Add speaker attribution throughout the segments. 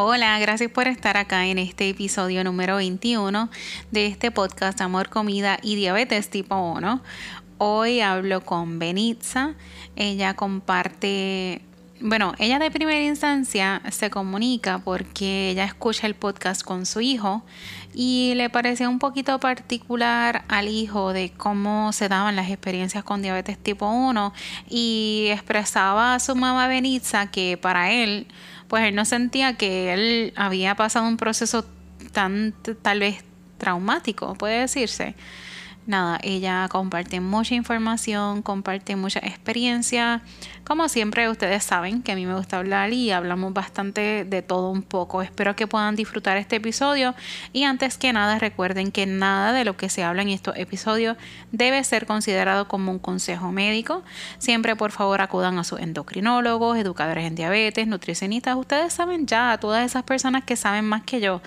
Speaker 1: Hola, gracias por estar acá en este episodio número 21 de este podcast Amor, Comida y Diabetes tipo 1. Hoy hablo con Benitza. Ella comparte bueno, ella de primera instancia se comunica porque ella escucha el podcast con su hijo y le parecía un poquito particular al hijo de cómo se daban las experiencias con diabetes tipo 1 y expresaba a su mamá Benitza que para él, pues él no sentía que él había pasado un proceso tan tal vez traumático, puede decirse nada, ella comparte mucha información, comparte mucha experiencia. Como siempre, ustedes saben que a mí me gusta hablar y hablamos bastante de todo un poco. Espero que puedan disfrutar este episodio y antes que nada recuerden que nada de lo que se habla en estos episodios debe ser considerado como un consejo médico. Siempre por favor acudan a sus endocrinólogos, educadores en diabetes, nutricionistas. Ustedes saben ya, a todas esas personas que saben más que yo.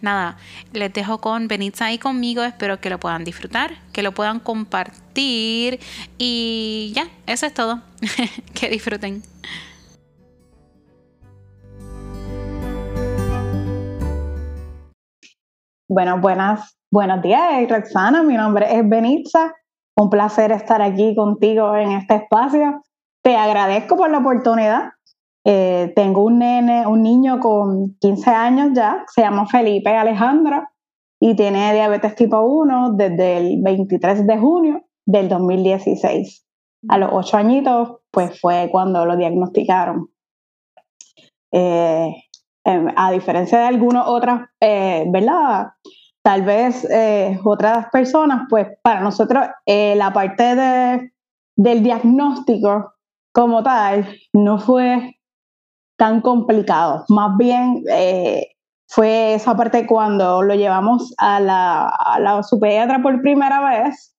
Speaker 1: Nada, les dejo con Benitza y conmigo. Espero que lo puedan disfrutar que lo puedan compartir y ya, eso es todo. que disfruten.
Speaker 2: Bueno, buenas, buenos días, Roxana. Mi nombre es Benitza. Un placer estar aquí contigo en este espacio. Te agradezco por la oportunidad. Eh, tengo un nene, un niño con 15 años ya, se llama Felipe Alejandro y tiene diabetes tipo 1 desde el 23 de junio del 2016. A los 8 añitos, pues fue cuando lo diagnosticaron. Eh, em, a diferencia de algunas otras, eh, ¿verdad? Tal vez eh, otras personas, pues para nosotros la parte de, del diagnóstico como tal no fue tan complicado. Más bien, fue esa parte cuando lo llevamos a la, a la por primera vez,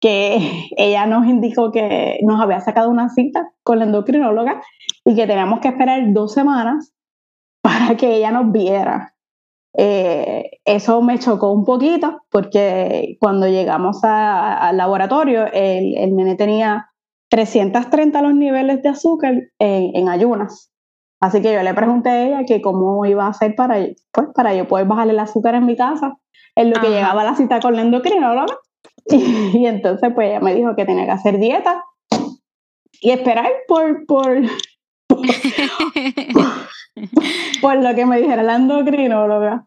Speaker 2: que ella nos indicó que nos había sacado una cita con la endocrinóloga y que teníamos que esperar dos semanas para que ella nos viera. Eh, eso me chocó un poquito porque cuando llegamos al laboratorio, el, el, nene tenía 330 los niveles de azúcar en ayunas. Así que yo le pregunté a ella que cómo iba a hacer para, pues, para yo poder bajarle el azúcar en mi casa, en lo que llegaba la cita con la endocrinóloga. Y, y, entonces pues ella me dijo que tenía que hacer dieta y esperar por, por, por, lo que me dijera la endocrinóloga.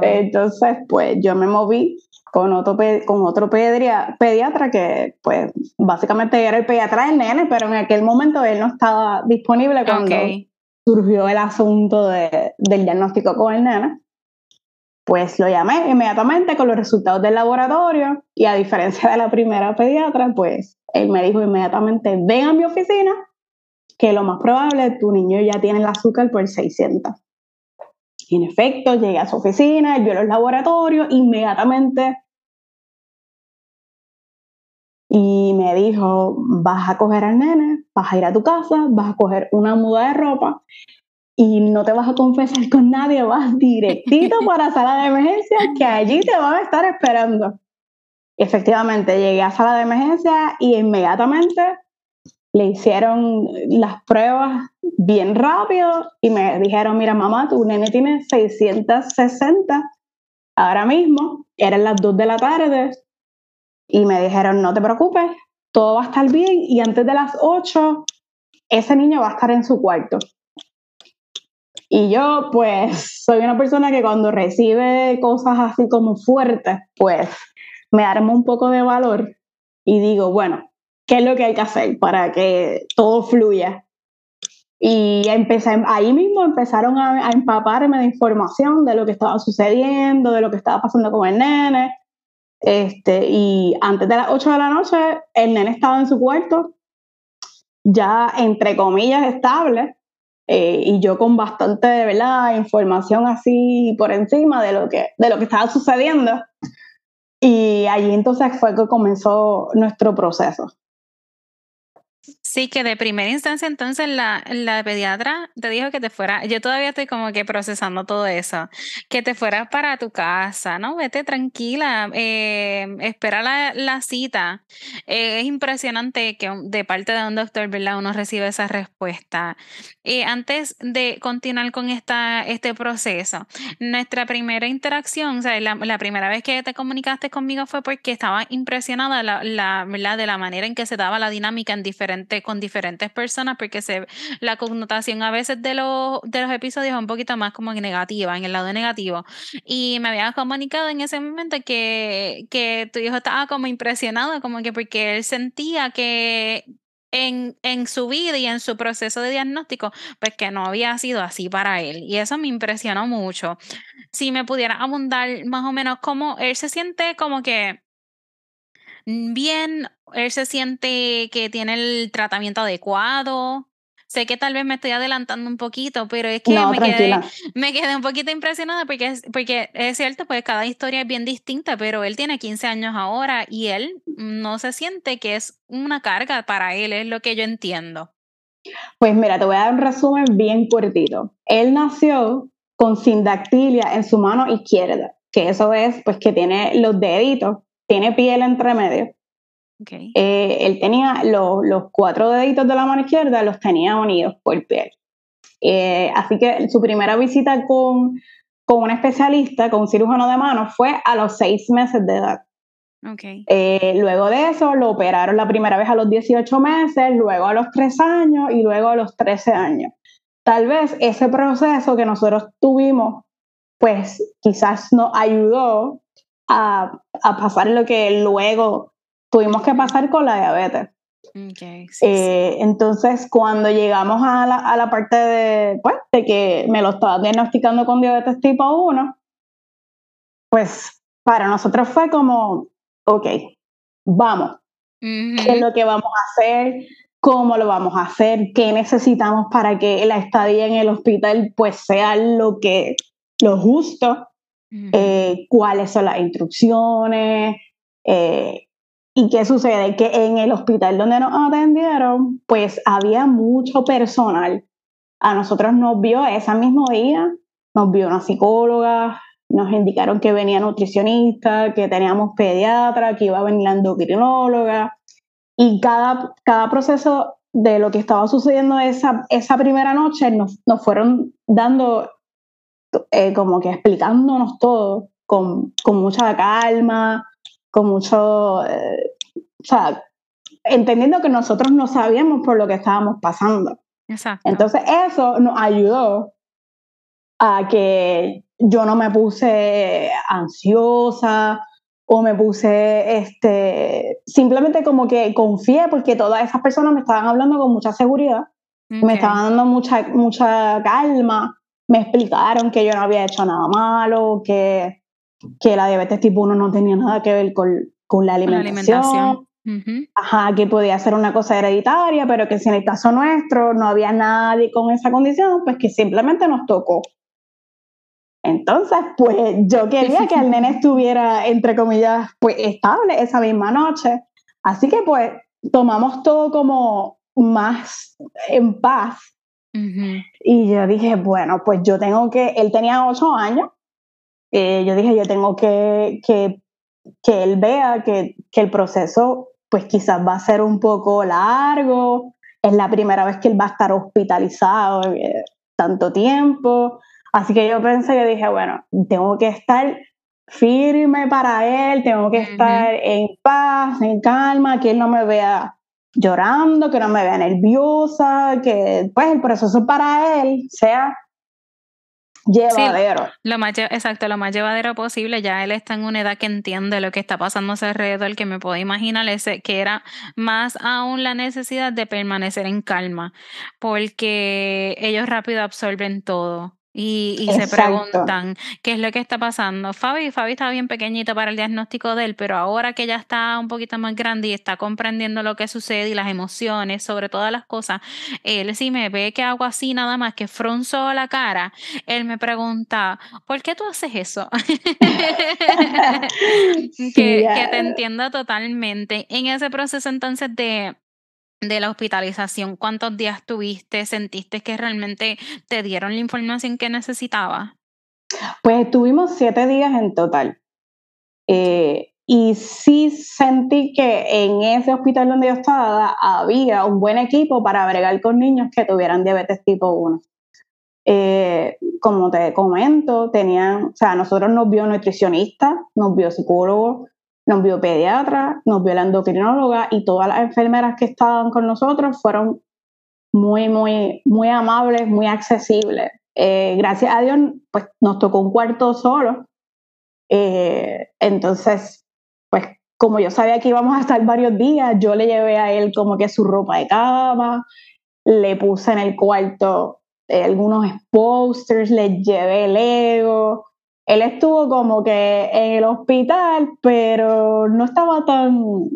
Speaker 2: Entonces pues yo me moví con otro, con otro pediatra que pues básicamente era el pediatra del nene, pero en aquel momento él no estaba disponible cuando surgió el asunto de, del diagnóstico con el nene, pues lo llamé inmediatamente con los resultados del laboratorio y a diferencia de la primera pediatra, pues él me dijo inmediatamente, ven a mi oficina, que lo más probable tu niño ya tiene el azúcar por 600. Y en efecto, llegué a su oficina, él vio los laboratorios, inmediatamente y me dijo, vas a coger al nene, vas a ir a tu casa, vas a coger una muda de ropa y no te vas a confesar con nadie, vas directito para sala de emergencia, que allí te van a estar esperando. Efectivamente, llegué a sala de emergencia y inmediatamente le hicieron las pruebas bien rápido y me dijeron, mira mamá, tu nene tiene 660 ahora mismo, eran las 2 de la tarde, y me dijeron, no te preocupes, todo va a estar bien y antes de las 8 ese niño va a estar en su cuarto. Y yo pues soy una persona que cuando recibe cosas así como fuertes, pues me armo un poco de valor y digo, bueno, ¿qué es lo que hay que hacer para que todo fluya? Y empecé, ahí mismo empezaron a, a empaparme de información de lo que estaba sucediendo, de lo que estaba pasando con el nene. Este, y antes de las 8 de la noche, el nene estaba en su cuarto, ya entre comillas estable, eh, y yo con bastante ¿verdad? información así por encima de lo, que, de lo que estaba sucediendo. Y allí entonces fue que comenzó nuestro proceso.
Speaker 1: Sí, que de primera instancia entonces la, la pediatra te dijo que te fuera, yo todavía estoy como que procesando todo eso, que te fueras para tu casa, ¿no? Vete tranquila, eh, espera la, la cita. Eh, es impresionante que de parte de un doctor, ¿verdad? Uno recibe esa respuesta. Y antes de continuar con esta, este proceso, nuestra primera interacción, o sea, la, la primera vez que te comunicaste conmigo fue porque estaba impresionada la, ¿verdad? de la manera en que se daba la dinámica en diferentes, con diferentes personas, porque se, la connotación a veces de los, episodios es un poquito más como negativa, en el lado negativo. Y me había comunicado en ese momento que, tu hijo estaba como impresionado, como que porque él sentía que en, en, su vida y en su proceso de diagnóstico, pues que no había sido así para él. Y eso me impresionó mucho. Si me pudiera abundar más o menos cómo él se siente como que bien, él se siente que tiene el tratamiento adecuado. Sé que tal vez me estoy adelantando un poquito, pero es que me, quedé, me, quedé, un poquito impresionada porque es, porque es cierto, pues cada historia es bien distinta, pero él tiene 15 años ahora y él no se siente que es una carga para él, es lo que yo entiendo.
Speaker 2: Pues mira, te voy a dar un resumen bien cortito. Él nació con sindactilia en su mano izquierda, que eso es pues que tiene los deditos, tiene piel entre medio eh, él tenía los cuatro deditos de la mano izquierda, los tenía unidos por piel. Eh, así que su primera visita con, con un especialista, con un cirujano de mano, fue a los seis meses de edad. Eh, luego de eso lo operaron la primera vez a los 18 meses, luego a los 3 años y luego a los 13 años. Tal vez ese proceso que nosotros tuvimos, pues quizás nos ayudó a, a pasar lo que luego tuvimos que pasar con la diabetes. Eh, entonces, cuando llegamos a la, a la parte de, pues, de que me lo estaba diagnosticando con diabetes tipo 1, pues para nosotros fue como, ok, vamos, ¿qué es lo que vamos a hacer? ¿Cómo lo vamos a hacer? ¿Qué necesitamos para que la estadía en el hospital pues sea lo que, lo justo? Eh, ¿Cuáles son las instrucciones? Eh, ¿Y qué sucede? Que en el hospital donde nos atendieron, pues había mucho personal. A nosotros nos vio ese mismo día, nos vio una psicóloga, nos indicaron que venía nutricionista, que teníamos pediatra, que iba a venir la endocrinóloga. Y cada, cada proceso de lo que estaba sucediendo esa, esa primera noche nos, nos fueron dando, eh, como que explicándonos todo con, con mucha calma, con mucho, eh, o sea, entendiendo que nosotros no sabíamos por lo que estábamos pasando.
Speaker 1: Exacto.
Speaker 2: Entonces eso nos ayudó a que yo no me puse ansiosa o me puse, este, simplemente como que confié porque todas esas personas me estaban hablando con mucha seguridad, me estaban dando mucha, mucha calma, me explicaron que yo no había hecho nada malo, que que la diabetes tipo 1 no tenía nada que ver con, con la alimentación. Ajá, que podía ser una cosa hereditaria, pero que si en el caso nuestro no había nadie con esa condición, pues que simplemente nos tocó. Entonces, pues yo quería que el nene estuviera, entre comillas, pues estable esa misma noche. Así que pues tomamos todo como más en paz. Y yo dije, bueno, pues yo tengo que, él tenía ocho años, eh, yo dije, yo tengo que, que, que él vea que, que, el proceso pues quizás va a ser un poco largo, es la primera vez que él va a estar hospitalizado eh, tanto tiempo, así que yo pensé que dije, bueno, tengo que estar firme para él, tengo que estar en paz, en calma, que él no me vea llorando, que no me vea nerviosa, que pues el proceso para él sea llevadero.
Speaker 1: lo más, exacto, lo más llevadero posible. Ya él está en una edad que entiende lo que está pasando a su alrededor, que me puedo imaginar ese, que era más aún la necesidad de permanecer en calma, porque ellos rápido absorben todo. Y, se preguntan qué es lo que está pasando. Fabi, Fabi estaba bien pequeñito para el diagnóstico de él, pero ahora que ya está un poquito más grande y está comprendiendo lo que sucede y las emociones sobre todas las cosas, él si me ve que hago así nada más que fronzo la cara, él me pregunta, ¿por qué tú haces eso? que, que te entienda totalmente. En ese proceso entonces de de la hospitalización, ¿cuántos días tuviste? ¿Sentiste que realmente te dieron la información que necesitabas?
Speaker 2: Pues estuvimos siete días en total. Eh, y sí sentí que en ese hospital donde yo estaba había un buen equipo para bregar con niños que tuvieran diabetes tipo 1. Eh, como te comento, tenían, o sea, nosotros nos vio nutricionista, nos vio psicólogo, nos vio pediatra, nos vio la endocrinóloga y todas las enfermeras que estaban con nosotros fueron muy, muy, muy amables, muy accesibles. Eh, gracias a Dios, pues nos tocó un cuarto solo. Eh, entonces, pues como yo sabía que íbamos a estar varios días, yo le llevé a él como que su ropa de cama, le puse en el cuarto eh, algunos posters, le llevé Lego. Él estuvo como que en el hospital, pero no estaba tan,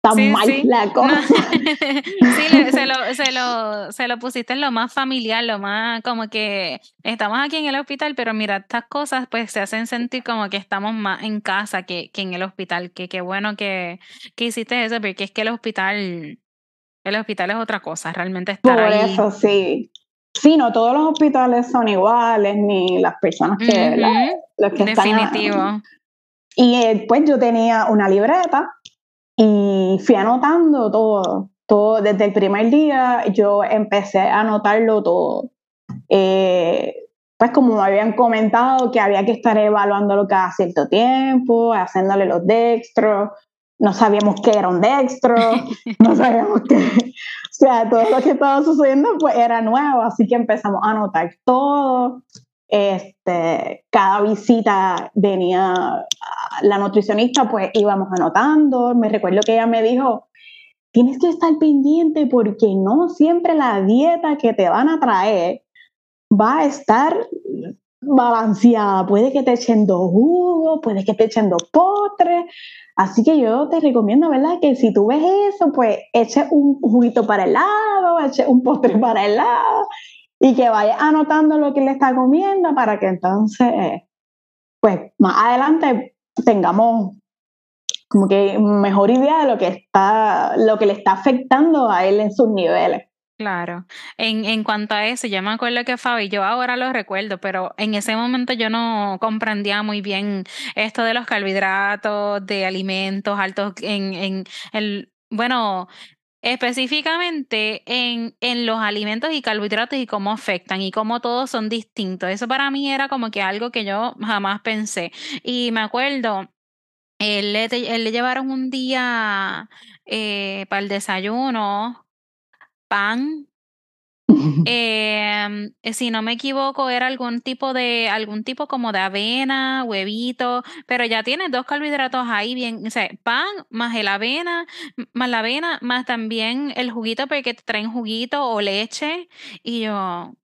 Speaker 2: tan mal la cosa.
Speaker 1: sí, se lo, se, lo, se lo pusiste en lo más familiar, lo más como que estamos aquí en el hospital, pero mira, estas cosas pues se hacen sentir como que estamos más en casa que, que en el hospital. Que qué bueno que, que hiciste eso, porque es que el hospital, el hospital es otra cosa, realmente estar
Speaker 2: Por eso sí. Sí, no todos los hospitales son iguales, ni las personas que, los que
Speaker 1: Definitivo.
Speaker 2: Y eh, pues yo tenía una libreta y fui anotando todo, todo desde el primer día yo empecé a anotarlo todo. Eh, pues como me habían comentado que había que estar evaluándolo cada cierto tiempo, haciéndole los dextros, no sabíamos qué era un dextro, no sabíamos qué, o sea, todo lo que estaba sucediendo pues era nuevo, así que empezamos a anotar todo. Este, cada visita venía la nutricionista, pues íbamos anotando. Me recuerdo que ella me dijo, tienes que estar pendiente porque no siempre la dieta que te van a traer va a estar balanceada. Puede que te echen dos jugos, puede que te echen dos postres, Así que yo te recomiendo, ¿verdad? Que si tú ves eso, pues eche un juguito para el lado, eche un postre para el lado y que vayas anotando lo que le está comiendo para que entonces, pues más adelante tengamos como que mejor idea de lo que está, lo que le está afectando a él en sus niveles.
Speaker 1: Claro. En, en cuanto a eso, yo me acuerdo que Fabi, yo ahora lo recuerdo, pero en ese momento yo no comprendía muy bien esto de los carbohidratos, de alimentos altos en, en el, bueno, específicamente en, en los alimentos y carbohidratos y cómo afectan y cómo todos son distintos. Eso para mí era como que algo que yo jamás pensé. Y me acuerdo, él le, él le llevaron un día eh, para el desayuno pan. Em, eh, si no me equivoco, era algún tipo de, algún tipo como de avena, huevito, pero ya tiene dos carbohidratos ahí bien, o sea, pan más el avena, más la avena, más también el juguito porque te traen juguito o leche. Y yo,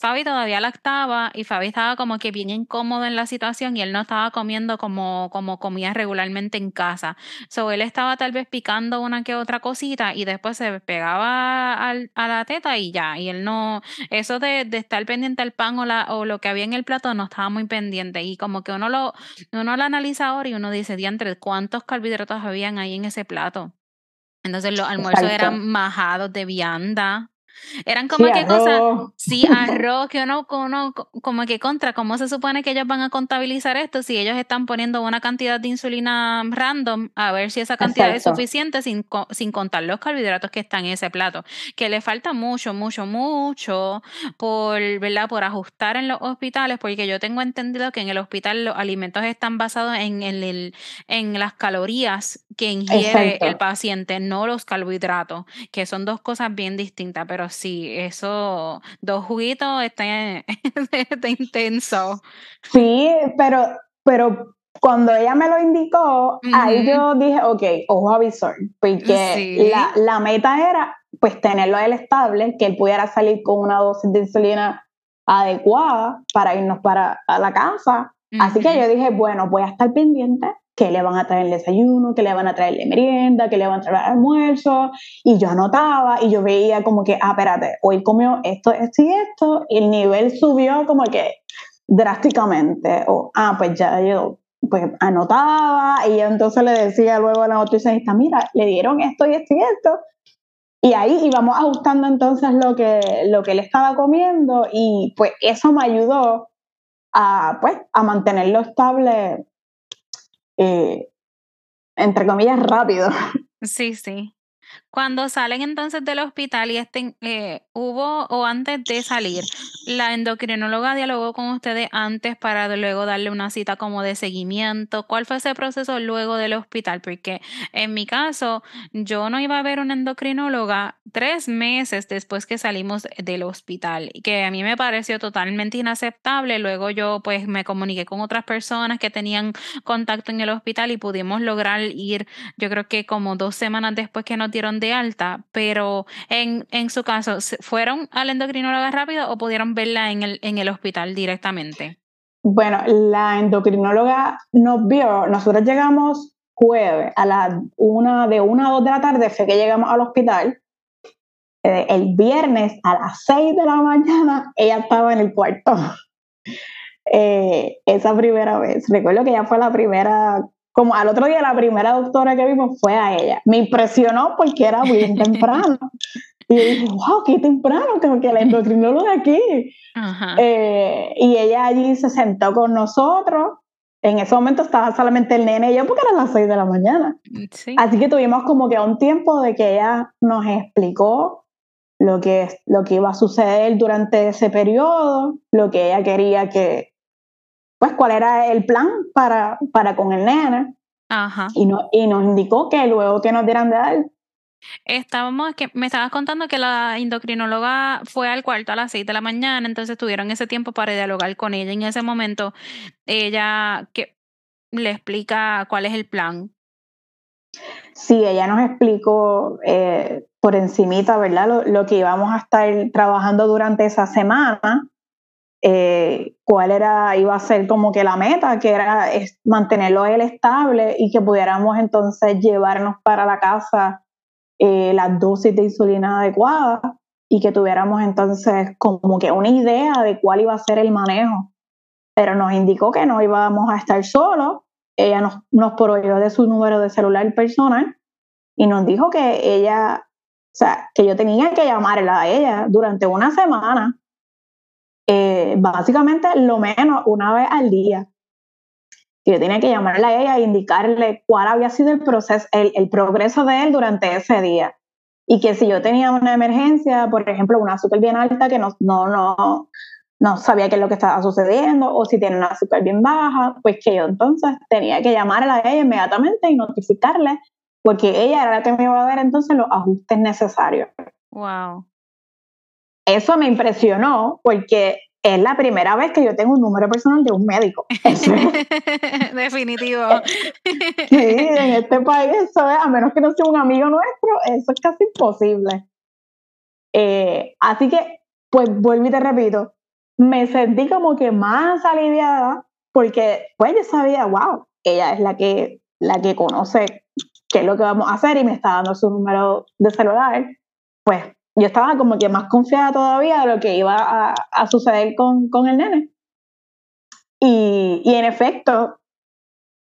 Speaker 1: Fabi todavía lactaba y Fabi estaba como que bien incómodo en la situación y él no estaba comiendo como, como comía regularmente en casa. So él estaba tal vez picando una que otra cosita y después se pegaba al, a la teta y ya. Y él no, eso de, de estar pendiente al pan o, la, o lo que había en el plato no estaba muy pendiente. Y como que uno lo, uno lo analiza ahora y uno dice, diantre, ¿cuántos carbohidratos habían ahí en ese plato? Entonces los almuerzos eran majados de vianda. Eran como que cosas, sí, arroz, que uno, uno, como que contra, ¿cómo se supone que ellos van a contabilizar esto si ellos están poniendo una cantidad de insulina random a ver si esa cantidad es suficiente sin, sin contar los carbohidratos que están en ese plato? Que le falta mucho, mucho, mucho por, ¿verdad? por ajustar en los hospitales, porque yo tengo entendido que en el hospital los alimentos están basados en, el, en las calorías que ingiere el paciente, no los carbohidratos, que son dos cosas bien distintas, pero sí, eso, dos juguitos está, intenso.
Speaker 2: Sí, pero, pero cuando ella me lo indicó, ahí yo dije, ok, ojo avisor, porque la, la, meta era pues tenerlo a él estable, que él pudiera salir con una dosis de insulina adecuada para irnos para la casa. Así que yo dije, bueno, voy a estar pendiente que le van a traer el desayuno, que le van a traer merienda, que le van a traer el almuerzo, y yo anotaba y yo veía como que, ah, espérate, hoy comió esto, esto y esto, y el nivel subió como que drásticamente, o, ah, pues ya yo pues anotaba y entonces le decía luego a la nutricionista, mira, le dieron esto y esto y esto, Y ahí íbamos ajustando entonces lo que, lo que él estaba comiendo y pues eso me ayudó a, pues, a mantenerlo estable, eh, entre comillas, rápido.
Speaker 1: Sí, sí. Cuando salen entonces del hospital y estén, eh, hubo o antes de salir, la endocrinóloga dialogó con ustedes antes para luego darle una cita como de seguimiento. ¿Cuál fue ese proceso luego del hospital? Porque en mi caso, yo no iba a ver una endocrinóloga tres meses después que salimos del hospital, que a mí me pareció totalmente inaceptable. Luego yo pues me comuniqué con otras personas que tenían contacto en el hospital y pudimos lograr ir, yo creo que como dos semanas después que nos dieron de alta, pero en, en su caso, ¿fueron a la endocrinóloga rápido o pudieron verla en el, en el hospital directamente?
Speaker 2: Bueno, la endocrinóloga nos vio, nosotros llegamos jueves a las una, de una a dos de la tarde, fue que llegamos al hospital. Eh, el viernes a las seis de la mañana ella estaba en el cuarto. Eh, esa primera vez. Recuerdo que ella fue la primera como al otro día la primera doctora que vimos fue a ella. Me impresionó porque era muy temprano. Y yo dije, wow, qué temprano, como que la endocrinóloga aquí. Eh, y ella allí se sentó con nosotros. En ese momento estaba solamente el nene y yo porque eran las seis de la mañana. Así que tuvimos como que un tiempo de que ella nos explicó lo que, lo que iba a suceder durante ese periodo, lo que ella quería que, pues cuál era el plan para, para con el nene. Ajá. Y, no, y nos indicó que luego que nos dieran de dar.
Speaker 1: Estábamos, que me estabas contando que la endocrinóloga fue al cuarto a las seis de la mañana, entonces tuvieron ese tiempo para dialogar con ella. En ese momento, ella que le explica cuál es el plan.
Speaker 2: Sí, ella nos explicó eh, por encimita, ¿verdad? Lo, lo, que íbamos a estar trabajando durante esa semana eh, cuál era, iba a ser como que la meta, que era mantenerlo él estable y que pudiéramos entonces llevarnos para la casa eh, las dosis de insulina adecuadas y que tuviéramos entonces como que una idea de cuál iba a ser el manejo. Pero nos indicó que no íbamos a estar solos. Ella nos, nos proveyó de su número de celular personal y nos dijo que ella, o sea, que yo tenía que llamarla a ella durante una semana eh, básicamente lo menos una vez al día. Yo tenía que llamarle a ella e indicarle cuál había sido el proceso, el, progreso de él durante ese día. Y que si yo tenía una emergencia, por ejemplo, una azúcar bien alta que no, no, no, no sabía qué es lo que estaba sucediendo, o si tiene una azúcar bien baja, pues que yo entonces tenía que llamarle a ella inmediatamente y notificarle, porque ella era la que me iba a dar entonces los ajustes necesarios.
Speaker 1: Wow.
Speaker 2: Eso me impresionó porque es la primera vez que yo tengo un número personal de un médico.
Speaker 1: Definitivo.
Speaker 2: sí, en este país eso es, a menos que no sea un amigo nuestro, eso es casi imposible. Eh, así que, pues vuelvo y te repito, me sentí como que más aliviada porque pues yo sabía, wow, ella es la que, la que conoce qué es lo que vamos a hacer y me está dando su número de celular. Pues yo estaba como que más confiada todavía de lo que iba a, suceder con, con, el nene. Y, y, en efecto,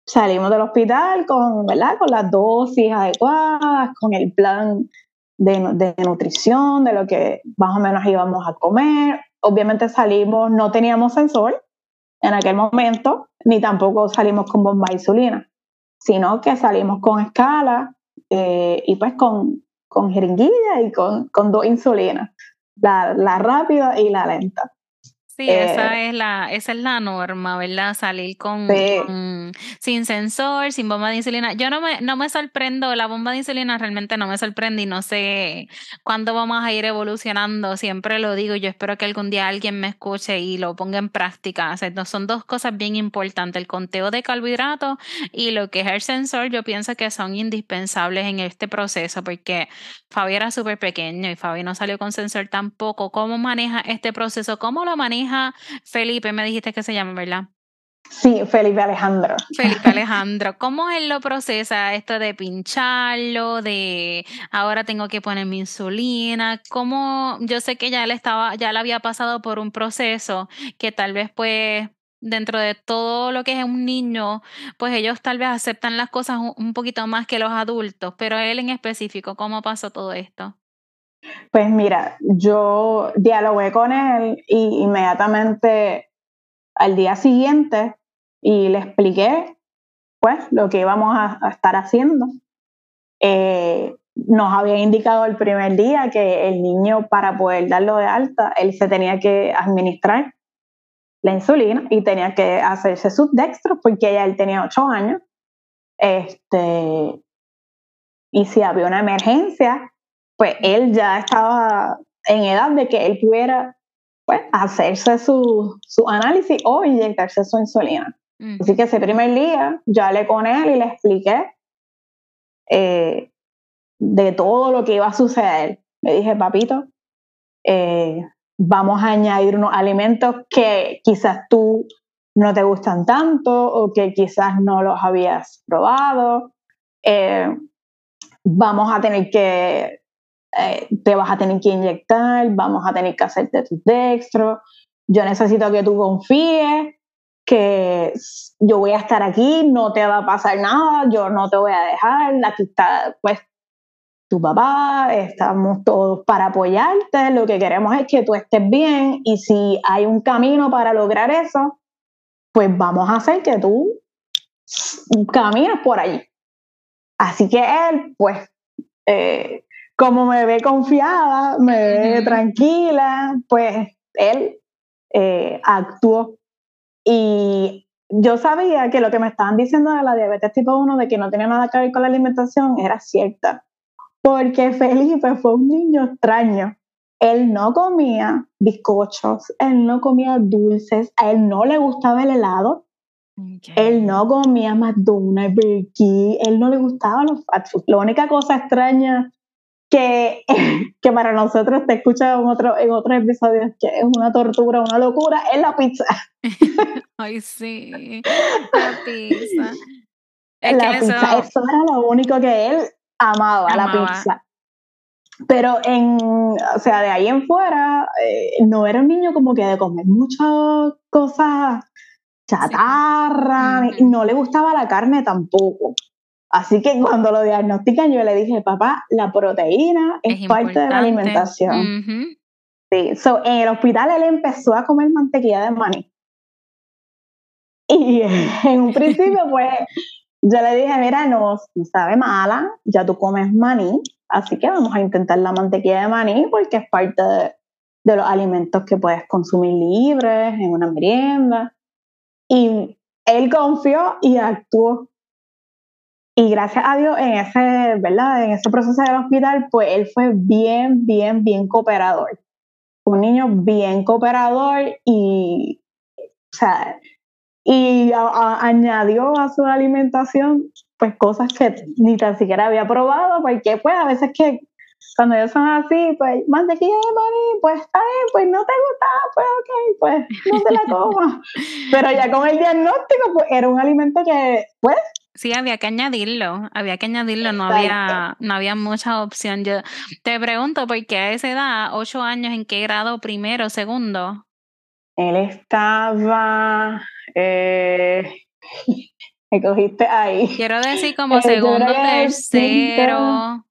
Speaker 2: salimos del hospital con, ¿verdad? con las dosis adecuadas, con el plan de, de, nutrición, de lo que más o menos íbamos a comer. Obviamente salimos, no teníamos sensor en aquel momento, ni tampoco salimos con bomba de insulina, sino que salimos con escala eh, y pues con, con jeringuilla y con, con dos insulinas, la, la rápida y la lenta.
Speaker 1: Sí, esa eh, es la, esa es la norma, ¿verdad? Salir con, sin sensor, sin bomba de insulina. Yo no me, no me sorprendo, la bomba de insulina realmente no me sorprende y no sé cuándo vamos a ir evolucionando. Siempre lo digo, yo espero que algún día alguien me escuche y lo ponga en práctica. O sea, son dos cosas bien importantes, el conteo de carbohidratos y lo que es el sensor, yo pienso que son indispensables en este proceso porque Fabi era súper pequeño y Fabi no salió con sensor tampoco. ¿Cómo maneja este proceso? ¿Cómo lo maneja? Felipe, me dijiste que se llama, ¿verdad?
Speaker 2: Sí, Felipe Alejandro.
Speaker 1: Felipe Alejandro, ¿cómo él lo procesa esto de pincharlo, de ahora tengo que poner mi insulina? ¿Cómo yo sé que ya él estaba, ya le había pasado por un proceso que tal vez pues dentro de todo lo que es un niño, pues ellos tal vez aceptan las cosas un poquito más que los adultos, pero él en específico, ¿cómo pasó todo esto?
Speaker 2: Pues mira, yo dialogué con él y inmediatamente al día siguiente y le expliqué pues lo que íbamos a, estar haciendo. Eh, nos había indicado el primer día que el niño para poder darlo de alta, él se tenía que administrar la insulina y tenía que hacerse subdextro porque ya él tenía ocho años. Este, y si había una emergencia, pues él ya estaba en edad de que él pudiera pues, hacerse su, su análisis o inyectarse su insulina. Así que ese primer día ya le con él y le expliqué eh, de todo lo que iba a suceder. Le dije, papito, eh, vamos a añadir unos alimentos que quizás tú no te gustan tanto o que quizás no los habías probado. Eh, vamos a tener que, eh, te vas a tener que inyectar, vamos a tener que hacerte tu dextro. Yo necesito que tú confíes que yo voy a estar aquí, no te va a pasar nada, yo no te voy a dejar, aquí está pues tu papá, estamos todos para apoyarte, lo que queremos es que tú estés bien y si hay un camino para lograr eso, pues vamos a hacer que tú camines por allí. Así que él, pues, eh, como me ve confiada, me ve tranquila, pues él eh, actuó. Y yo sabía que lo que me estaban diciendo de la diabetes tipo 1, de que no tenía nada que ver con la alimentación, era cierta porque Felipe fue un niño extraño. Él no comía bizcochos, él no comía dulces, a él no le gustaba el helado, él no comía McDonald's, Burger él no le gustaba los fast food. La única cosa extraña que, que para nosotros te escucha en, otro, en otros episodios que es una tortura, una locura, es la pizza.
Speaker 1: Ay, sí, la pizza.
Speaker 2: la pizza, eso era lo único que él amaba, la pizza. Pero en, o sea, de ahí en fuera, eh, no era un niño como que de comer muchas cosas chatarra, no le gustaba la carne tampoco. Así que cuando lo diagnostican, yo le dije, papá, la proteína es, parte de la alimentación. Sí, so, en el hospital él empezó a comer mantequilla de maní. Y en un principio, pues, yo le dije, mira, no, sabe mala, ya tú comes maní, así que vamos a intentar la mantequilla de maní porque es parte de, los alimentos que puedes consumir libres en una merienda. Y él confió y actuó. Y gracias a Dios en ese, ¿verdad? En ese proceso del hospital, pues él fue bien, bien, bien cooperador. Un niño bien cooperador y, o sea, y añadió a su alimentación pues cosas que ni tan siquiera había probado, porque pues a veces que cuando ellos son así, pues mantequilla de maní, pues está bien, pues no te gusta, pues ok, pues no te la comas. Pero ya con el diagnóstico, pues era un alimento que, pues...
Speaker 1: Sí, había que añadirlo, había que añadirlo, no había, no había mucha opción. Yo te pregunto, porque a esa edad, ocho años, ¿en qué grado primero, segundo?
Speaker 2: Él estaba eh, me cogiste ahí.
Speaker 1: Quiero decir como eh, segundo, tercero.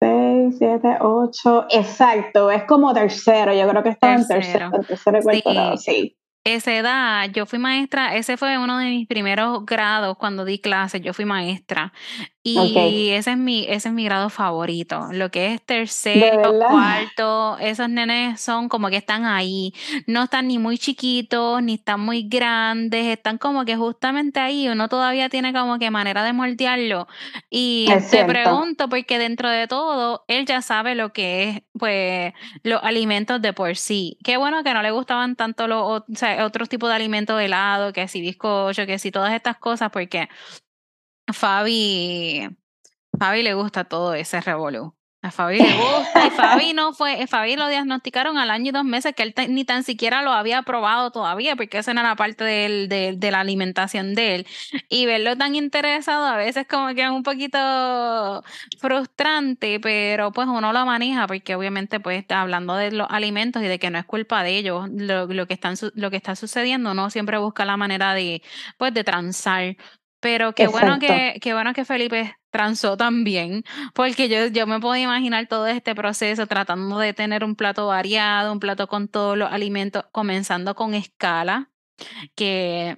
Speaker 2: Seis, siete, ocho. Exacto, es como tercero. Yo creo que estaba en tercero, tercero y sí
Speaker 1: esa edad, yo fui maestra, ese fue uno de mis primeros grados cuando di clases, yo fui maestra. Y ese es mi, ese es mi grado favorito. Lo que es tercero, cuarto, esos nenes son como que están ahí. No están ni muy chiquitos, ni están muy grandes, están como que justamente ahí. Uno todavía tiene como que manera de moldearlo. Y te pregunto, porque dentro de todo, él ya sabe lo que es, pues, los alimentos de por sí. Qué bueno que no le gustaban tanto los, o sea, otros tipos de alimentos helado, que si bizcocho, que si todas estas cosas, porque Fabi, Fabi le gusta todo ese revolú. A Fabi le gusta y Fabi no fue, Fabi lo diagnosticaron al año y dos meses que él ni tan siquiera lo había probado todavía porque esa era la parte del, de, la alimentación de él. Y verlo tan interesado a veces como que es un poquito frustrante, pero pues uno lo maneja porque obviamente pues está hablando de los alimentos y de que no es culpa de ellos lo, que, están, lo que está sucediendo, uno siempre busca la manera de pues de transar Pero qué bueno que, qué bueno que Felipe transó también, porque yo, yo me puedo imaginar todo este proceso tratando de tener un plato variado, un plato con todos los alimentos, comenzando con escala, que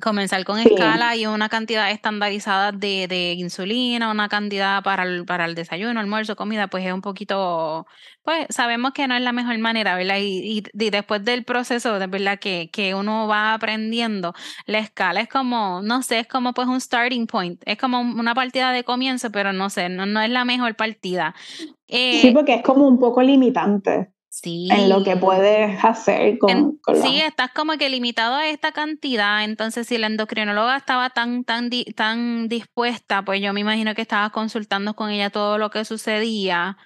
Speaker 1: comenzar con escala y una cantidad estandarizada de, de, insulina, una cantidad para el, para el desayuno, almuerzo, comida, pues es un poquito, pues sabemos que no es la mejor manera, ¿verdad? Y, y, después del proceso, de verdad, que, que uno va aprendiendo, la escala es como, no sé, es como pues un starting point, es como una partida de comienzo, pero no sé, no, no es la mejor partida.
Speaker 2: sí, eh, porque es como un poco limitante. Sí. En lo que puedes hacer con,
Speaker 1: Sí, estás como que limitado a esta cantidad. Entonces, si la endocrinóloga estaba tan, tan, tan dispuesta, pues yo me imagino que estaba consultando con ella todo lo que sucedía.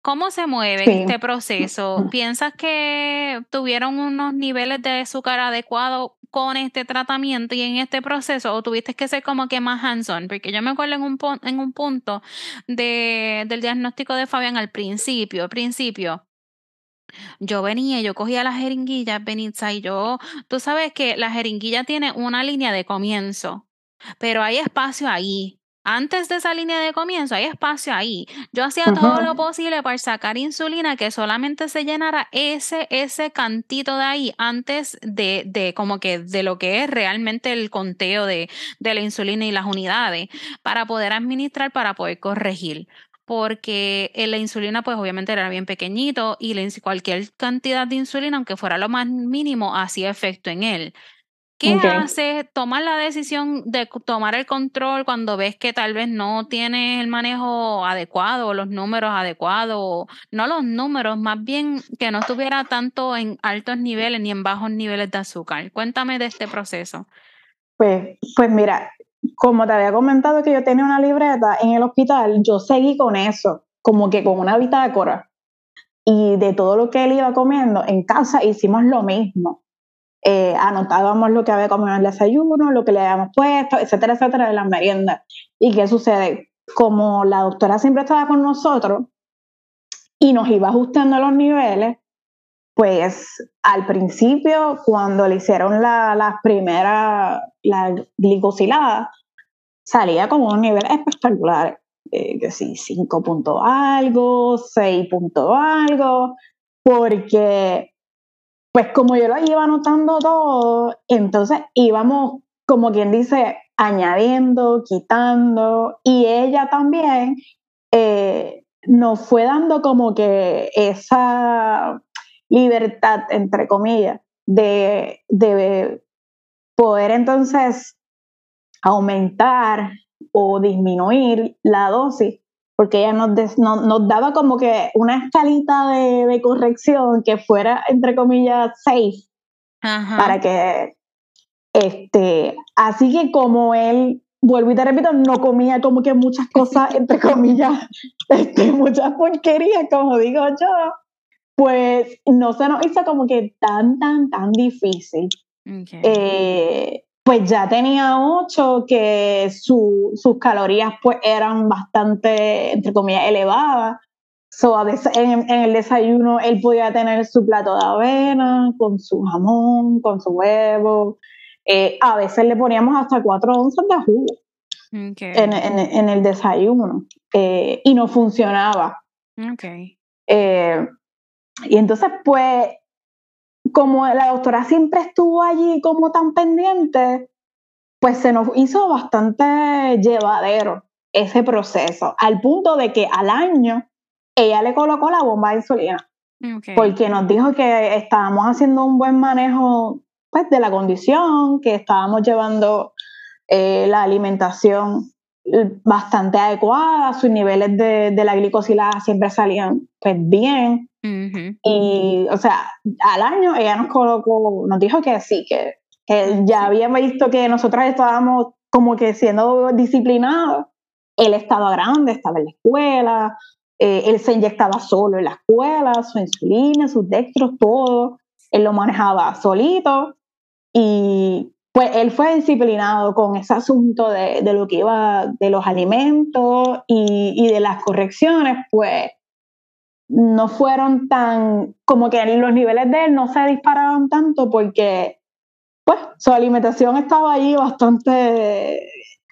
Speaker 1: ¿Cómo se mueve este proceso? ¿Piensas que tuvieron unos niveles de azúcar adecuados con este tratamiento y en este proceso? ¿O tuviste que ser como que más hands-on? Porque yo me acuerdo en un, en un punto de, del diagnóstico de Fabián al principio, al principio yo venía, yo cogía las jeringuillas, Benitza, y yo, tú sabes que la jeringuilla tiene una línea de comienzo, pero hay espacio ahí. Antes de esa línea de comienzo, hay espacio ahí. Yo hacía todo lo posible para sacar insulina que solamente se llenara ese, ese cantito de ahí antes de, de como que de lo que es realmente el conteo de, de la insulina y las unidades para poder administrar, para poder corregir porque eh, la insulina pues obviamente era bien pequeñito y cualquier cantidad de insulina, aunque fuera lo más mínimo, hacía efecto en él. ¿Qué hace? Tomar la decisión de tomar el control cuando ves que tal vez no tienes el manejo adecuado, los números adecuados, no los números, más bien que no estuviera tanto en altos niveles ni en bajos niveles de azúcar. Cuéntame de este proceso.
Speaker 2: Pues, pues mira, como te había comentado que yo tenía una libreta en el hospital, yo seguí con eso, como que con una bitácora. Y de todo lo que él iba comiendo, en casa hicimos lo mismo. Eh, anotábamos lo que había comido en el desayuno, lo que le habíamos puesto, etcétera, etcétera, de las meriendas. ¿Y qué sucede? Como la doctora siempre estaba con nosotros y nos iba ajustando los niveles, pues al principio, cuando le hicieron las la primeras, la glicosilada, salía como un nivel espectacular, eh, que sí, 5 punto algo, 6 punto algo, porque pues como yo lo iba anotando todo, entonces íbamos, como quien dice, añadiendo, quitando, y ella también eh, nos fue dando como que esa libertad, entre comillas, de, de poder entonces aumentar o disminuir la dosis, porque ella nos, nos, daba como que una escalita de, corrección que fuera, entre comillas, safe, para que, este, así que como él, vuelvo y te repito, no comía como que muchas cosas, entre comillas, este, muchas porquerías, como digo yo, pues no se nos hizo como que tan, tan, tan difícil. Eh, pues ya tenía ocho, que sus calorías pues eran bastante, entre comillas, elevadas. So, a veces en, el desayuno él podía tener su plato de avena con su jamón, con su huevo. Eh, a veces le poníamos hasta cuatro onzas de jugo en, el desayuno eh, y no funcionaba.
Speaker 1: Okay.
Speaker 2: Y entonces, pues, como la doctora siempre estuvo allí como tan pendiente, pues se nos hizo bastante llevadero ese proceso, al punto de que al año ella le colocó la bomba de insulina, porque nos dijo que estábamos haciendo un buen manejo pues, de la condición, que estábamos llevando eh, la alimentación bastante adecuada, sus niveles de, de la glicosilada siempre salían pues bien, y, o sea, al año ella nos colocó, nos dijo que sí, que, ya había visto que nosotras estábamos como que siendo disciplinados. Él estaba grande, estaba en la escuela, eh, él se inyectaba solo en la escuela, su insulina, sus dextros, todo. Él lo manejaba solito y pues él fue disciplinado con ese asunto de, de lo que iba, de los alimentos y, y de las correcciones, pues no fueron tan, como que los niveles de él no se dispararon tanto porque pues su alimentación estaba ahí bastante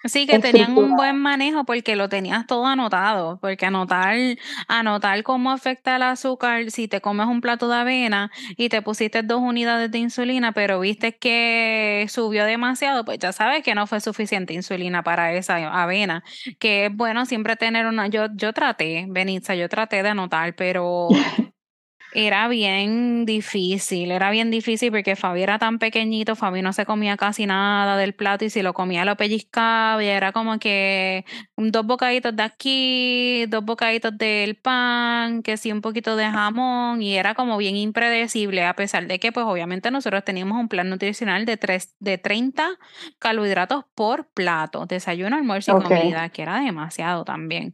Speaker 1: Sí, que tenían un buen manejo porque lo tenías todo anotado, porque anotar, anotar cómo afecta el azúcar si te comes un plato de avena y te pusiste dos unidades de insulina, pero viste que subió demasiado, pues ya sabes que no fue suficiente insulina para esa avena, que es bueno siempre tener una, yo, yo traté, Benitza, yo traté de anotar, pero era bien difícil, era bien difícil porque Fabi era tan pequeñito, Fabi no se comía casi nada del plato y si lo comía lo pellizcaba y era como que dos bocaditos de aquí, dos bocaditos del pan, que sí un poquito de jamón y era como bien impredecible a pesar de que pues obviamente nosotros teníamos un plan nutricional de, tres, de 30 carbohidratos por plato, desayuno, almuerzo y comida, que era demasiado también.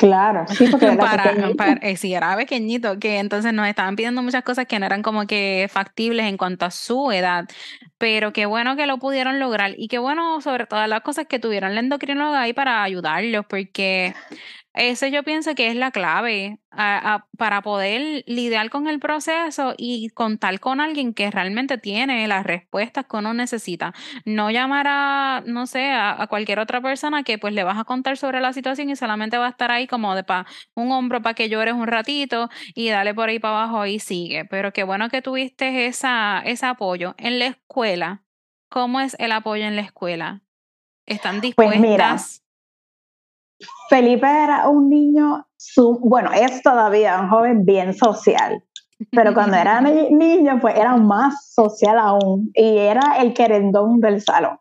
Speaker 2: Claro, sí, porque era
Speaker 1: para, eh, sí, era pequeñito, que entonces nos estaban pidiendo muchas cosas que no eran como que factibles en cuanto a su edad, pero qué bueno que lo pudieron lograr y qué bueno sobre todas las cosas que tuvieron la endocrinóloga ahí para ayudarlos, porque eso yo pienso que es la clave para poder lidiar con el proceso y contar con alguien que realmente tiene las respuestas que uno necesita. No llamar a, no sé, a, cualquier otra persona que pues le vas a contar sobre la situación y solamente va a estar ahí como de pa, un hombro para que llores un ratito y dale por ahí para abajo y sigue. Pero qué bueno que tuviste esa, ese apoyo. En la escuela, ¿cómo es el apoyo en la escuela? ¿Están dispuestas?
Speaker 2: Pues mira Felipe era un niño, bueno, es todavía un joven bien social, pero cuando era niño, pues era más social aún y era el querendón del salón.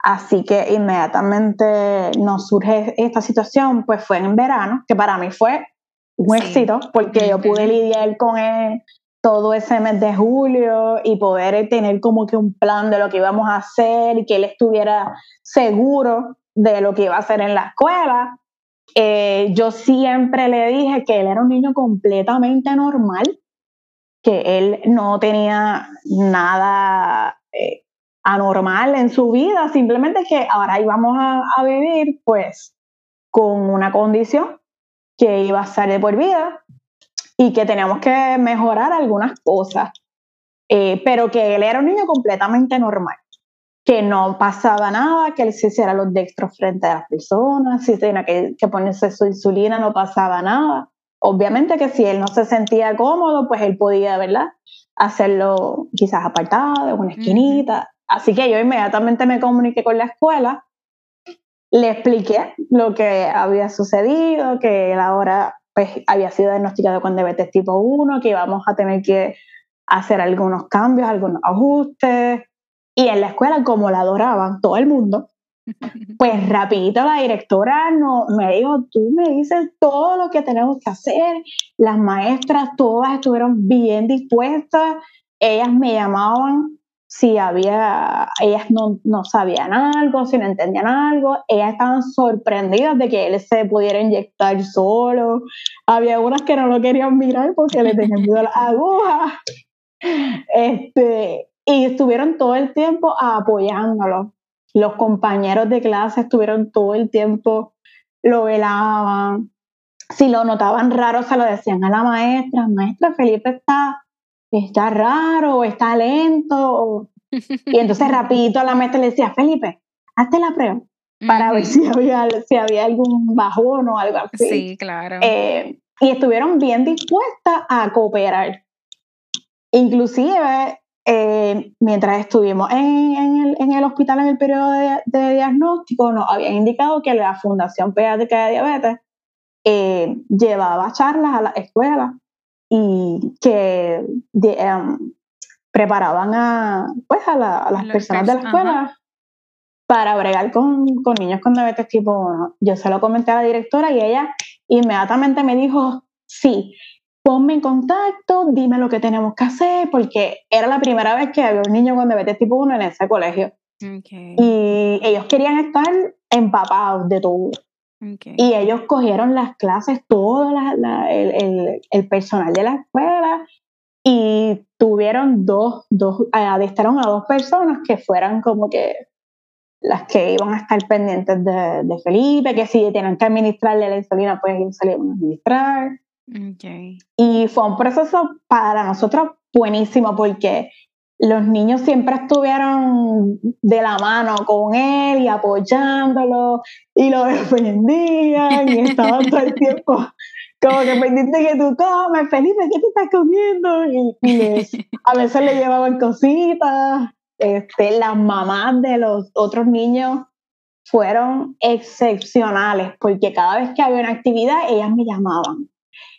Speaker 2: Así que inmediatamente nos surge esta situación, pues fue en verano, que para mí fue un éxito, porque yo pude lidiar con él todo ese mes de julio y poder tener como que un plan de lo que íbamos a hacer y que él estuviera seguro de lo que iba a hacer en la escuela. Eh, yo siempre le dije que él era un niño completamente normal, que él no tenía nada eh, anormal en su vida, simplemente que ahora íbamos a, a, vivir pues con una condición que iba a ser de por vida y que teníamos que mejorar algunas cosas, eh, pero que él era un niño completamente normal que no pasaba nada, que él se hiciera los dextros frente a las personas, si tenía que, que ponerse su insulina, no pasaba nada. Obviamente que si él no se sentía cómodo, pues él podía, ¿verdad? Hacerlo quizás apartado, en una esquinita. Así que yo inmediatamente me comuniqué con la escuela, le expliqué lo que había sucedido, que él ahora pues, había sido diagnosticado con diabetes tipo 1, que íbamos a tener que hacer algunos cambios, algunos ajustes, y en la escuela, como la adoraban todo el mundo, pues rapidito la directora no, me dijo, tú me dices todo lo que tenemos que hacer. Las maestras todas estuvieron bien dispuestas. Ellas me llamaban si había, ellas no, no sabían algo, si no entendían algo. Ellas estaban sorprendidas de que él se pudiera inyectar solo. Había unas que no lo querían mirar porque le tenían miedo a las agujas. Este, y estuvieron todo el tiempo apoyándolo. Los compañeros de clase estuvieron todo el tiempo, lo velaban. Si lo notaban raro, se lo decían a la maestra, maestra Felipe está, está raro, está lento. Y entonces rapidito a la maestra le decía, Felipe, hazte la prueba para ver si había, si había algún bajón o algo así.
Speaker 1: Sí, claro.
Speaker 2: Eh, y estuvieron bien dispuestas a cooperar. Inclusive eh, mientras estuvimos en, el, hospital en el periodo de, diagnóstico, nos habían indicado que la Fundación Pediátrica de Diabetes eh, llevaba charlas a la escuela y que em, preparaban a, pues, a, las personas de la escuela para bregar con, niños con diabetes tipo 1. Yo se lo comenté a la directora y ella inmediatamente me dijo, sí, ponme en contacto, dime lo que tenemos que hacer, porque era la primera vez que había un niño con diabetes tipo 1 en ese colegio. Y ellos querían estar empapados de todo. Y ellos cogieron las clases, todo el, el, personal de la escuela, y tuvieron dos, dos, adestaron a dos personas que fueran como que las que iban a estar pendientes de, de Felipe, que si tenían que administrarle la insulina, pues ellos se a administrar. Y fue un proceso para nosotros buenísimo porque los niños siempre estuvieron de la mano con él y apoyándolo y lo defendían y estaban todo el tiempo como que pendiente que tú comes, Felipe, ¿qué te estás comiendo? Y, a veces le llevaban cositas. Este, las mamás de los otros niños fueron excepcionales porque cada vez que había una actividad ellas me llamaban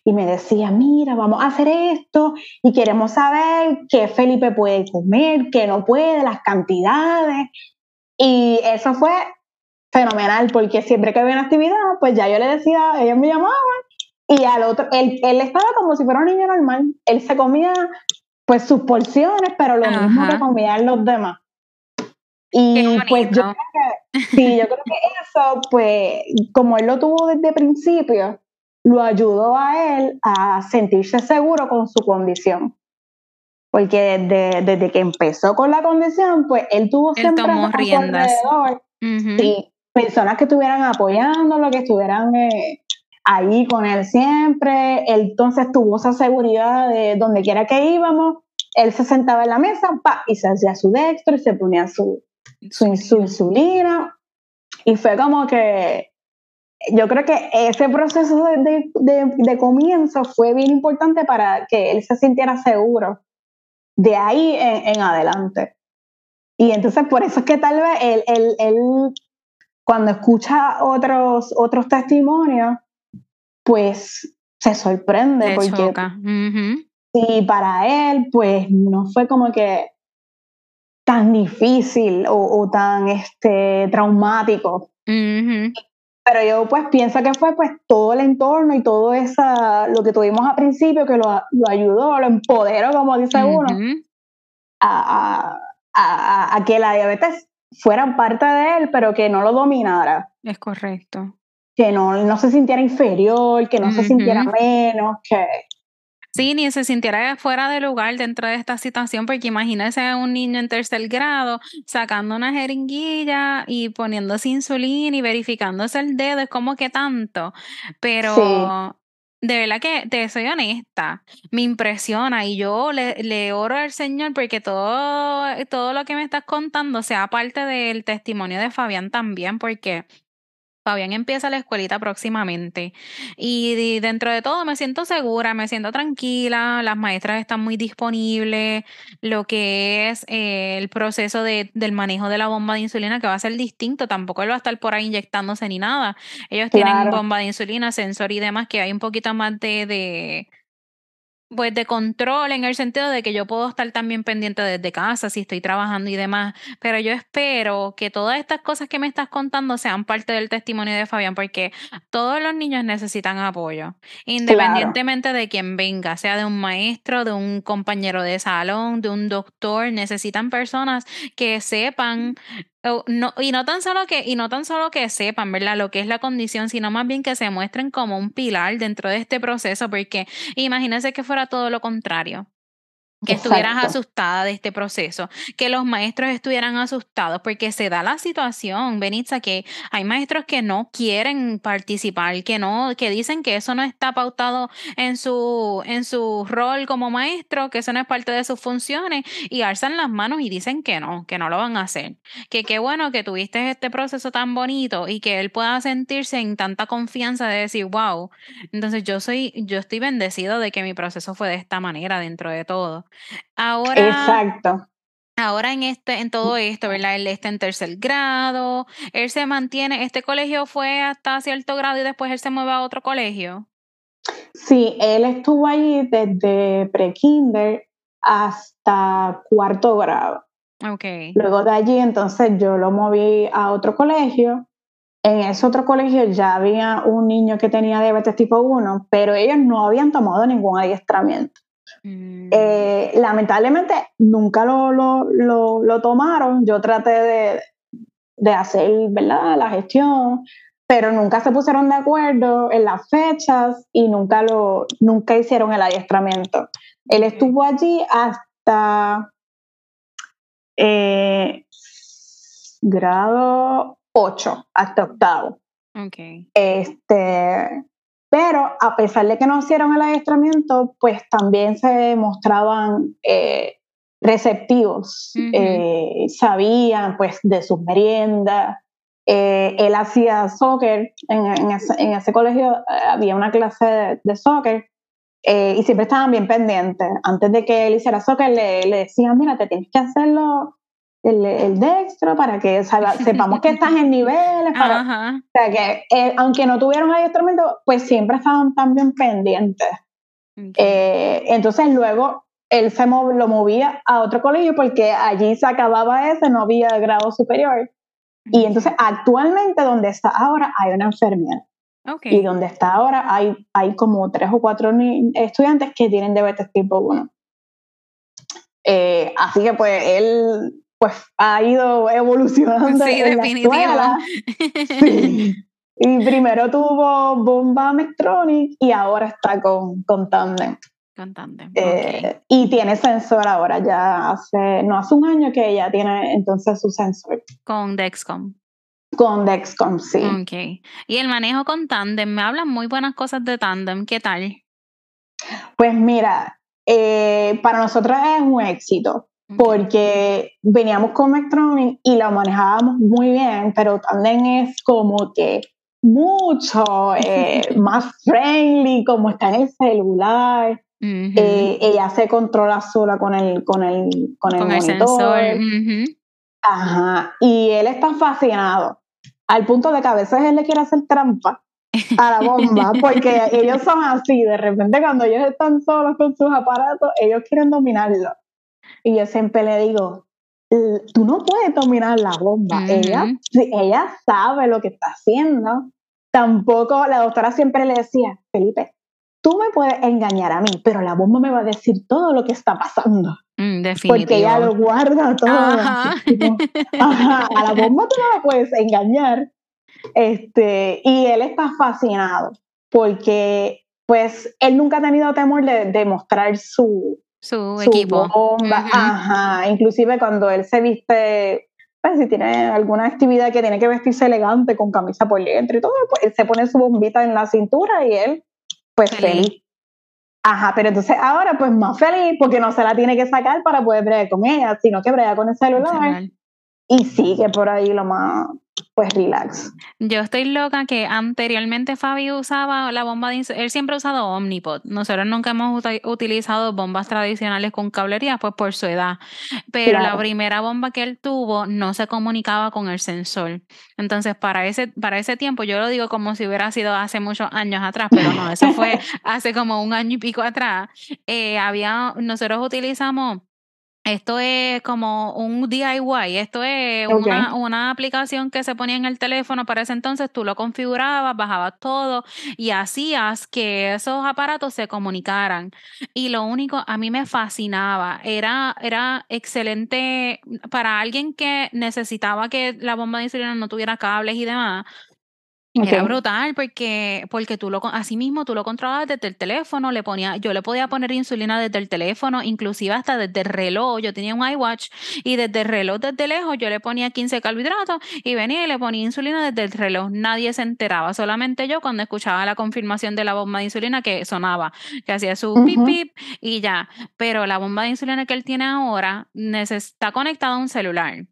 Speaker 2: y me decía, mira, vamos a hacer esto y queremos saber qué Felipe puede comer, qué no puede, las cantidades. Y eso fue fenomenal porque siempre que había una actividad, pues ya yo le decía, ellos me llamaban y al otro, él, él estaba como si fuera un niño normal. Él se comía pues sus porciones, pero lo mismo que comían los demás. Y pues yo creo que, sí, yo creo que eso, pues, como él lo tuvo desde principio, lo ayudó a él a sentirse seguro con su condición. Porque desde, desde que empezó con la condición, pues él tuvo siempre a su alrededor personas que estuvieran apoyándolo, que estuvieran eh, ahí con él siempre. Él entonces tuvo esa seguridad de donde quiera que íbamos, él se sentaba en la mesa pa, y se hacía su dextro y se ponía su, su, su insulina. Y fue como que yo creo que ese proceso de, comienzo fue bien importante para que él se sintiera seguro de ahí en, adelante. Y entonces por eso es que tal vez él, cuando escucha otros, otros testimonios, pues se sorprende porque y para él pues no fue como que tan difícil o, tan este traumático pero yo pues pienso que fue pues todo el entorno y todo esa, lo que tuvimos al principio que lo, ayudó, lo empoderó, como dice uno, a, que la diabetes fuera parte de él, pero que no lo dominara.
Speaker 1: Es correcto.
Speaker 2: Que no, no se sintiera inferior, que no se sintiera menos, que,
Speaker 1: Sí, ni se sintiera fuera de lugar dentro de esta situación, porque imagínese a un niño en tercer grado sacando una jeringuilla y poniéndose insulina y verificándose el dedo, es como que tanto. Pero de verdad que te soy honesta, me impresiona y yo le, le oro al Señor porque todo, todo lo que me estás contando sea parte del testimonio de Fabián también, porque Fabián empieza la escuelita próximamente y dentro de todo me siento segura, me siento tranquila, las maestras están muy disponibles, lo que es eh, el proceso de, del manejo de la bomba de insulina que va a ser distinto, tampoco él va a estar por ahí inyectándose ni nada. Ellos tienen bomba de insulina, sensor y demás, que hay un poquito más de pues de control en el sentido de que yo puedo estar también pendiente desde casa si estoy trabajando y demás, pero yo espero que todas estas cosas que me estás contando sean parte del testimonio de Fabián porque todos los niños necesitan apoyo, independientemente de quién venga, sea de un maestro, de un compañero de salón, de un doctor, necesitan personas que sepan no, y no tan solo que, y no tan solo que sepan, ¿verdad? Lo que es la condición, sino más bien que se muestren como un pilar dentro de este proceso, porque imagínense que fuera todo lo contrario que estuvieras asustada de este proceso, que los maestros estuvieran asustados, porque se da la situación, Benitza, que hay maestros que no quieren participar, que no, que dicen que eso no está pautado en su, en su rol como maestro, que eso no es parte de sus funciones, y alzan las manos y dicen que no, que no lo van a hacer. Que qué bueno que tuviste este proceso tan bonito y que él pueda sentirse en tanta confianza de decir, wow, entonces yo soy, yo estoy bendecido de que mi proceso fue de esta manera dentro de todo. Ahora,
Speaker 2: Exacto.
Speaker 1: Ahora en este, en todo esto, ¿verdad? Él está en tercer grado, él se mantiene, este colegio fue hasta cierto grado y después él se mueve a otro colegio.
Speaker 2: Sí, él estuvo allí desde pre-kinder hasta cuarto grado.
Speaker 1: Okay.
Speaker 2: Luego de allí, entonces yo lo moví a otro colegio. En ese otro colegio ya había un niño que tenía diabetes tipo 1, pero ellos no habían tomado ningún adiestramiento. Mm. Eh, lamentablemente nunca lo, lo, lo, tomaron. Yo traté de, de hacer ¿verdad? la gestión, pero nunca se pusieron de acuerdo en las fechas y nunca, lo, nunca hicieron el adiestramiento. Él estuvo allí hasta eh, grado 8, hasta octavo.
Speaker 1: Okay.
Speaker 2: Este, pero a pesar de que no hicieron el adiestramiento, pues también se mostraban eh, receptivos, eh, sabían pues de sus meriendas. Eh, él hacía soccer, en, ese, colegio había una clase de, soccer y siempre estaban bien pendientes. Antes de que él hiciera soccer le, le decían, mira, te tienes que hacerlo el, el dextro para que sepamos que estás en niveles. Para, o sea que, eh, aunque no tuvieron adiestramiento, pues siempre estaban también pendientes. Eh, entonces luego él se lo movía a otro colegio porque allí se acababa ese, no había grado superior. Y entonces actualmente donde está ahora hay una enfermera. Y donde está ahora hay, hay como tres o cuatro estudiantes que tienen diabetes tipo 1. Eh, así que pues él pues ha ido evolucionando sí, en la Sí. Y primero tuvo bomba Mectronic y ahora está con, con Tandem.
Speaker 1: Con Tandem.
Speaker 2: Eh, y tiene sensor ahora, ya hace, no hace un año que ya tiene entonces su sensor.
Speaker 1: Con Dexcom.
Speaker 2: Con Dexcom, sí.
Speaker 1: Ok. Y el manejo con Tandem, me hablan muy buenas cosas de Tandem, ¿qué tal?
Speaker 2: Pues mira, eh, para nosotros es un éxito porque veníamos con Mectronic y la manejábamos muy bien, pero también es como que mucho eh, más friendly, como está en el celular. Eh, ella se controla sola con el, con el, con el, monitor. Ajá. Y él está fascinado, al punto de que a veces él le quiere hacer trampa a la bomba, porque ellos son así, de repente cuando ellos están solos con sus aparatos, ellos quieren dominarlo. Y yo siempre le digo, tú no puedes dominar la bomba. ella, ella sabe lo que está haciendo. Tampoco, la doctora siempre le decía, Felipe, tú me puedes engañar a mí, pero la bomba me va a decir todo lo que está pasando.
Speaker 1: Mm,
Speaker 2: porque ella lo guarda todo. Ajá. a la bomba tú no la puedes engañar. Este, y él está fascinado porque pues él nunca ha tenido temor de, de mostrar su,
Speaker 1: su, equipo.
Speaker 2: Ajá, inclusive cuando él se viste, pues si tiene alguna actividad que tiene que vestirse elegante con camisa por dentro y todo, pues él se pone su bombita en la cintura y él, pues feliz. Ajá, pero entonces ahora pues más feliz porque no se la tiene que sacar para poder bregar con ella, sino que brega con el celular. Y sigue por ahí lo más, pues relax.
Speaker 1: Yo estoy loca que anteriormente Fabi usaba la bomba de él siempre ha usado Omnipod. Nosotros nunca hemos utilizado bombas tradicionales con cablería, pues por su edad. Pero la primera bomba que él tuvo no se comunicaba con el sensor. Entonces, para ese, para ese tiempo, yo lo digo como si hubiera sido hace muchos años atrás, pero no, eso fue hace como un año y pico atrás. Eh, había, nosotros utilizamos esto es como un DIY, esto es una, una, aplicación que se ponía en el teléfono para ese entonces, tú lo configurabas, bajabas todo y hacías que esos aparatos se comunicaran. Y lo único, a mí me fascinaba, era, era excelente para alguien que necesitaba que la bomba de insulina no tuviera cables y demás era brutal porque, porque tú lo, así mismo tú lo controlabas desde el teléfono, le ponía, yo le podía poner insulina desde el teléfono, inclusive hasta desde el reloj, yo tenía un iWatch y desde el reloj desde lejos yo le ponía 15 carbohidratos y venía y le ponía insulina desde el reloj, nadie se enteraba, solamente yo cuando escuchaba la confirmación de la bomba de insulina que sonaba, que hacía su pip pip y ya, pero la bomba de insulina que él tiene ahora está conectada a un celular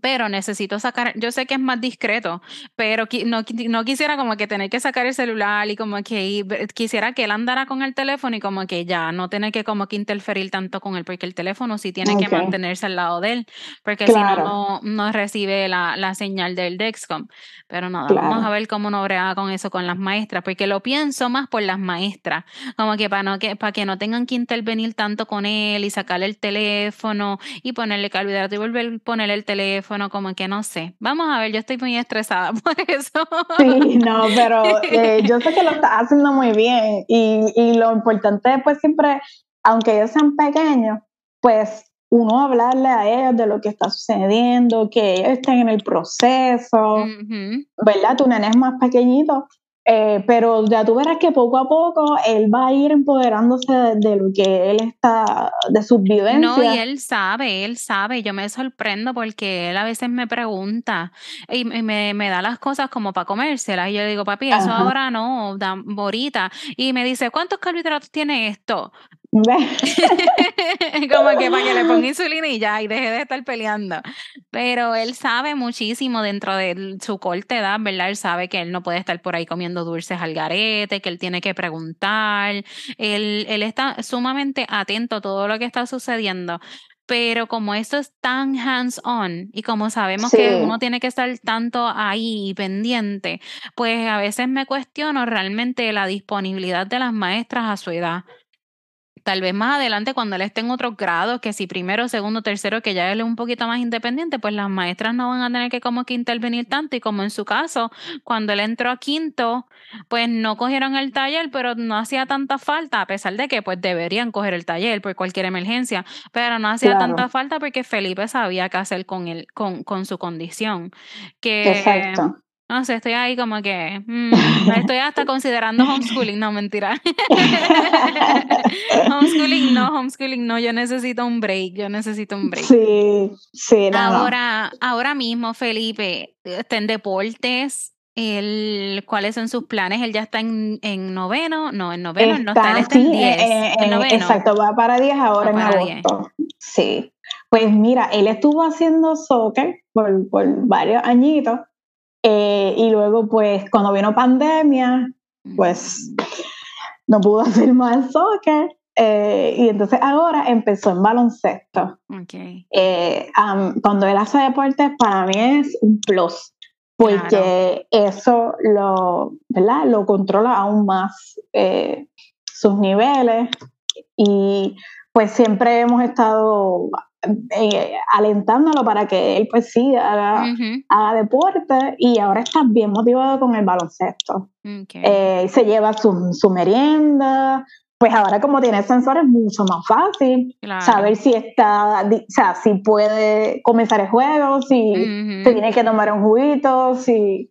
Speaker 1: pero necesito sacar, yo sé que es más discreto, pero no, no, quisiera como que tener que sacar el celular y como que quisiera que él andara con el teléfono y como que ya no tener que como que interferir tanto con él, porque el teléfono sí tiene que mantenerse al lado de él, porque si no, no recibe la, la, señal del Dexcom. Pero nada, vamos a ver cómo no brega con eso con las maestras, porque lo pienso más por las maestras, como que para, no, que para que no tengan que intervenir tanto con él y sacarle el teléfono y ponerle carbohidrato y volver a ponerle el teléfono como que no sé. Vamos a ver, yo estoy muy estresada por eso.
Speaker 2: Sí, no, pero eh, yo sé que lo estás haciendo muy bien y, y lo importante es pues siempre, aunque ellos sean pequeños, pues uno hablarle a ellos de lo que está sucediendo, que ellos estén en el proceso, ¿verdad? Tu nene es más pequeñito, eh, pero ya tú verás que poco a poco él va a ir empoderándose de, lo que él está, de sus vivencias.
Speaker 1: No, y él sabe, él sabe. Yo me sorprendo porque él a veces me pregunta y me, me da las cosas como para comérselas. Y yo le digo, papi, eso ahora no, da, ahorita. Y me dice, ¿cuántos carbohidratos tiene esto? como que para que le ponga insulina y ya, y deje de estar peleando. Pero él sabe muchísimo dentro de su corta edad, ¿verdad? Él sabe que él no puede estar por ahí comiendo dulces al garete, que él tiene que preguntar. Él, él está sumamente atento a todo lo que está sucediendo pero como esto es tan hands-on y como sabemos que uno tiene que estar tanto ahí pendiente, pues a veces me cuestiono realmente la disponibilidad de las maestras a su edad tal vez más adelante cuando él esté en otros grados, que si primero, segundo, tercero, que ya él es un poquito más independiente, pues las maestras no van a tener que como que intervenir tanto y como en su caso, cuando él entró a quinto, pues no cogieron el taller, pero no hacía tanta falta, a pesar de que pues deberían coger el taller por cualquier emergencia, pero no hacía tanta falta porque Felipe sabía qué hacer con él, con, con su condición. Que, Exacto. No sé, estoy ahí como que. Mm, estoy hasta considerando homeschooling. No, mentira. homeschooling no, homeschooling no. Yo necesito un break. Yo necesito un break.
Speaker 2: Sí, sí, no,
Speaker 1: Ahora, ahora mismo, Felipe, está en deportes. El, ¿Cuáles son sus planes? Él ya está en, en noveno, no, en noveno, no está, él está en 10. Eh,
Speaker 2: eh, exacto, va para 10 ahora en agosto. Sí. Pues mira, él estuvo haciendo soccer por, por varios añitos eh, y luego, pues, cuando vino pandemia, pues no pudo hacer más soccer. Eh, y entonces ahora empezó en baloncesto.
Speaker 1: Okay.
Speaker 2: Eh, cuando él hace deporte, para mí es un plus, porque eso lo, ¿verdad? lo controla aún más sus niveles. Y pues siempre hemos estado eh, alentándolo para que él pues sí haga, deporte y ahora está bien motivado con el baloncesto. Eh, se lleva su, su, merienda, pues ahora como tiene sensores es mucho más fácil saber si está, o sea, si puede comenzar el juego, si se tiene que tomar un juguito, si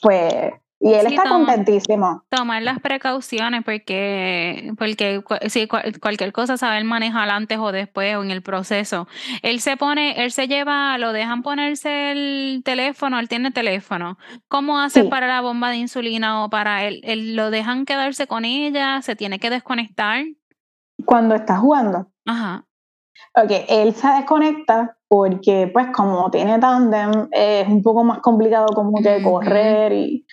Speaker 2: pues y él está contentísimo.
Speaker 1: Tomar las precauciones porque, porque si cualquier cosa saber manejar antes o después o en el proceso. Él se pone, él se lleva, lo dejan ponerse el teléfono, él tiene teléfono. ¿Cómo hace para la bomba de insulina o para él, él? ¿Lo dejan quedarse con ella? ¿Se tiene que desconectar?
Speaker 2: Cuando está jugando.
Speaker 1: Ajá.
Speaker 2: Ok, él se desconecta porque pues como tiene tándem es un poco más complicado como que correr y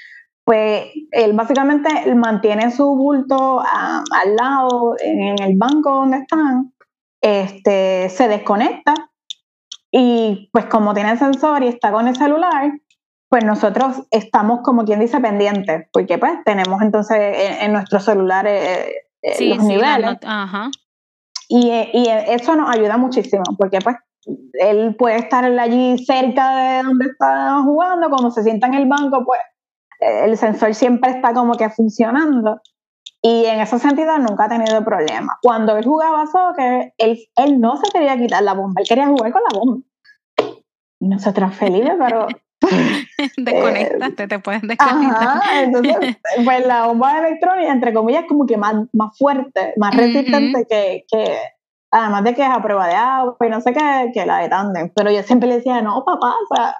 Speaker 2: pues él básicamente mantiene su bulto al lado, en, el banco donde están, este, se desconecta y pues como tiene el sensor y está con el celular, pues nosotros estamos como quien dice pendientes, porque pues tenemos entonces en, nuestro celular eh, eh, los niveles. Y, y eso nos ayuda muchísimo, porque pues él puede estar allí cerca de donde está jugando, como se sienta en el banco, pues el sensor siempre está como que funcionando. Y en ese sentido nunca ha tenido problemas. Cuando él jugaba soccer, él, él no se quería quitar la bomba, él quería jugar con la bomba. Y nosotros felices, pero...
Speaker 1: Desconectaste, te puedes desconectar.
Speaker 2: Ajá, entonces, pues la bomba electrónica, entre comillas, como que más, más fuerte, más resistente que, que, además de que es a prueba de agua y no sé qué, que la de tandem. Pero yo siempre le decía, no, papá, o sea,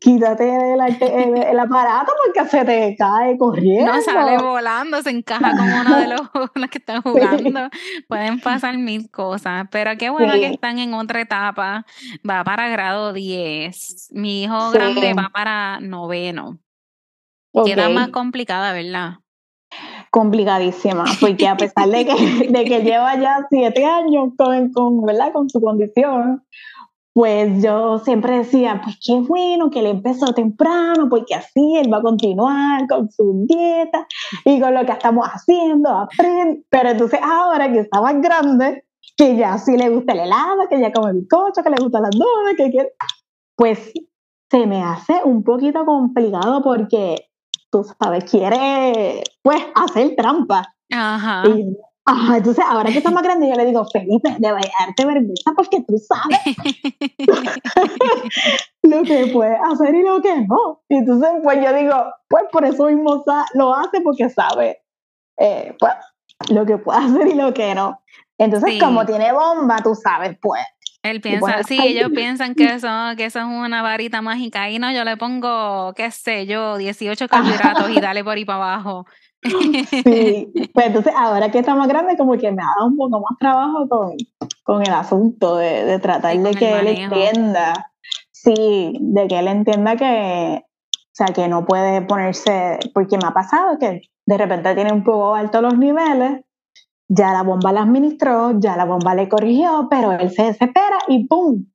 Speaker 2: quítate el, aparato porque se te cae corriendo.
Speaker 1: No sale volando, se encaja con uno de los, que están jugando. Pueden pasar mil cosas, pero qué bueno que están en otra etapa. Va para grado 10. Mi hijo grande va para noveno. Queda más complicada, ¿verdad?
Speaker 2: complicadísima, porque a pesar de que, de que lleva ya siete años con, con, ¿verdad? con su condición, pues yo siempre decía, pues qué bueno que él empezó temprano, porque así él va a continuar con su dieta y con lo que estamos haciendo, aprende. Pero entonces ahora que está más grande, que ya sí le gusta el helado, que ya come bizcocho, que le gustan las donas, que quiere, pues se me hace un poquito complicado porque, tú sabes, quiere pues hacer trampa.
Speaker 1: Ajá.
Speaker 2: Ajá, entonces ahora que está más grande, yo le digo, Felipe, debe darte vergüenza porque tú sabes lo que puede hacer y lo que no. Y entonces, pues yo digo, pues por eso mismo lo hace porque sabe eh, pues, lo que puede hacer y lo que no. Entonces, como tiene bomba, tú sabes, pues.
Speaker 1: Él piensa, sí, ellos piensan que eso, que eso es una varita mágica. Y no, yo le pongo, qué sé yo, 18 carbohidratos y dale por ahí para abajo.
Speaker 2: Sí, pues entonces ahora que está más grande, como que me ha dado un poco más trabajo con, con el asunto de, de tratar de que él entienda, sí, de que él entienda que, o sea, que no puede ponerse, porque me ha pasado que de repente tiene un poco alto los niveles, ya la bomba la administró, ya la bomba le corrigió, pero él se desespera y ¡pum!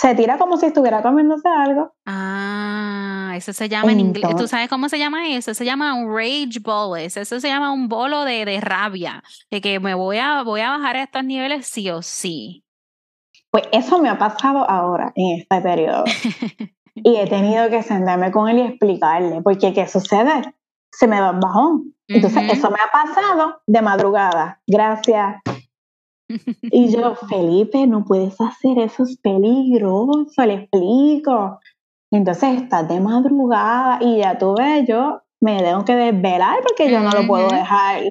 Speaker 2: Se tira como si estuviera comiéndose algo.
Speaker 1: Ah, eso se llama en inglés. ¿Tú sabes cómo se llama eso? Se llama un rage ball. Eso se llama un bolo de, de rabia. De que me voy a, voy a bajar a estos niveles sí o sí.
Speaker 2: Pues eso me ha pasado ahora, en este periodo. y he tenido que sentarme con él y explicarle, porque ¿qué sucede? Se me da un bajón. Entonces, eso me ha pasado de madrugada. Gracias. Y yo, Felipe, no puedes hacer eso, es peligroso, le explico. Entonces estás de madrugada y ya tú ves, yo me tengo que desvelar porque yo no lo puedo dejar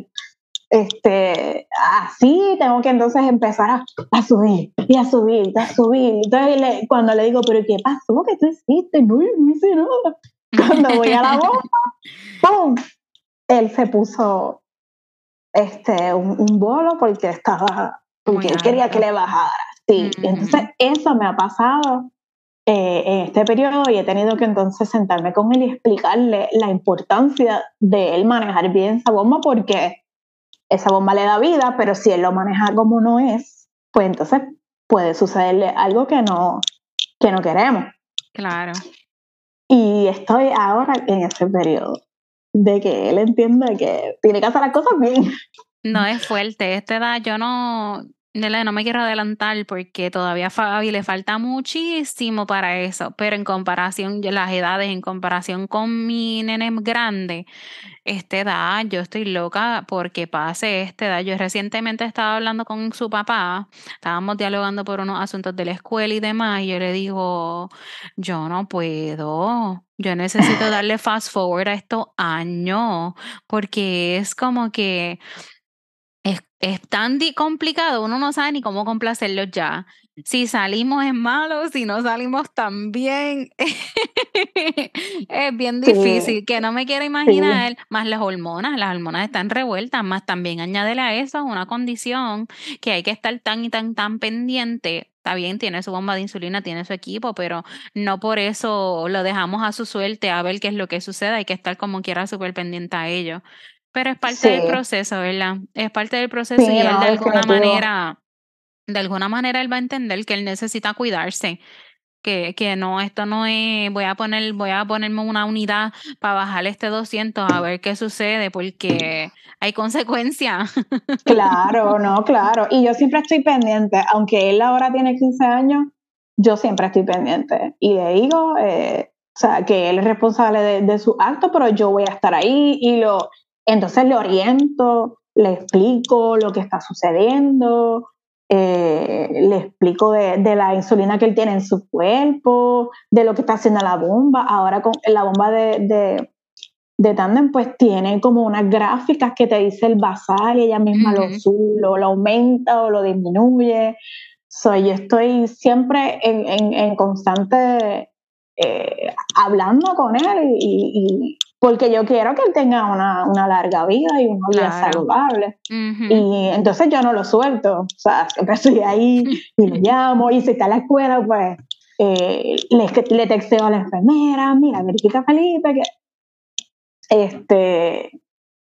Speaker 2: este, así, tengo que entonces empezar a, subir y a subir y a subir. Entonces cuando le digo, pero ¿qué pasó? ¿Qué tú hiciste? No, no hice nada. Cuando voy a la bomba, ¡pum! Él se puso este, un, bolo porque estaba, porque él quería que le bajara. Sí, entonces eso me ha pasado eh, en este periodo y he tenido que entonces sentarme con él y explicarle la importancia de él manejar bien esa bomba porque esa bomba le da vida, pero si él lo maneja como no es, pues entonces puede sucederle algo que no, que no queremos.
Speaker 1: Claro.
Speaker 2: Y estoy ahora en ese periodo de que él entienda que tiene que hacer las cosas bien.
Speaker 1: No es fuerte, esta edad yo no, no me quiero adelantar porque todavía a Fabi le falta muchísimo para eso, pero en comparación, las edades, en comparación con mi nene grande, esta edad, yo estoy loca porque pase esta edad. Yo recientemente estaba hablando con su papá, estábamos dialogando por unos asuntos de la escuela y demás, y yo le digo, yo no puedo, yo necesito darle fast forward a estos años, porque es como que es, tan complicado, uno no sabe ni cómo complacerlos ya. Si salimos es malo, si no salimos también es bien difícil, que no me quiero imaginar, más las hormonas, las hormonas están revueltas, más también añádele a eso una condición que hay que estar tan y tan, tan pendiente. Está bien, tiene su bomba de insulina, tiene su equipo, pero no por eso lo dejamos a su suerte a ver qué es lo que sucede, hay que estar como quiera súper pendiente a ello. Pero es parte del proceso, ¿verdad? Es parte del proceso y él de alguna manera, de alguna manera él va a entender que él necesita cuidarse. Que, que no, esto no es, voy a poner, voy a ponerme una unidad para bajar este 200 a ver qué sucede, porque hay consecuencias.
Speaker 2: Claro, no, claro. Y yo siempre estoy pendiente, aunque él ahora tiene 15 años, yo siempre estoy pendiente. Y le digo, eh, o sea, que él es responsable de, de su acto, pero yo voy a estar ahí y lo, entonces le oriento, le explico lo que está sucediendo, eh, le explico de, la insulina que él tiene en su cuerpo, de lo que está haciendo la bomba. Ahora con la bomba de, de, Tandem, pues tiene como unas gráficas que te dice el basal y ella misma lo sube, lo, aumenta o lo disminuye. So, yo estoy siempre en, constante eh, hablando con él y, porque yo quiero que él tenga una, una larga vida y una vida saludable. Y entonces yo no lo suelto, o sea, siempre estoy ahí y lo llamo, y si está en la escuela, pues eh, le, le texteo a la enfermera, mira, verifica Felipe, que... Este,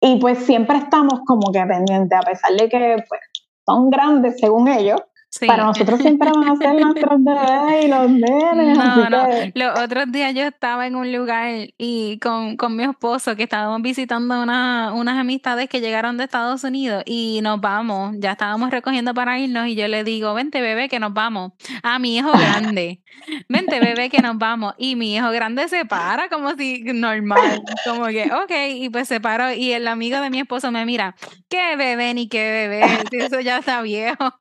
Speaker 2: y pues siempre estamos como que pendientes, a pesar de que pues, son grandes según ellos, para nosotros siempre van a ser nuestros bebés y los nenes. No, no.
Speaker 1: Los otros días yo estaba en un lugar y con, con mi esposo que estábamos visitando una, unas amistades que llegaron de Estados Unidos y nos vamos. Ya estábamos recogiendo para irnos y yo le digo, vente bebé que nos vamos. A mi hijo grande. Vente bebé que nos vamos. Y mi hijo grande se para como si normal. Como que, ok. Y pues se paró y el amigo de mi esposo me mira, qué bebé ni qué bebé. Eso ya está viejo.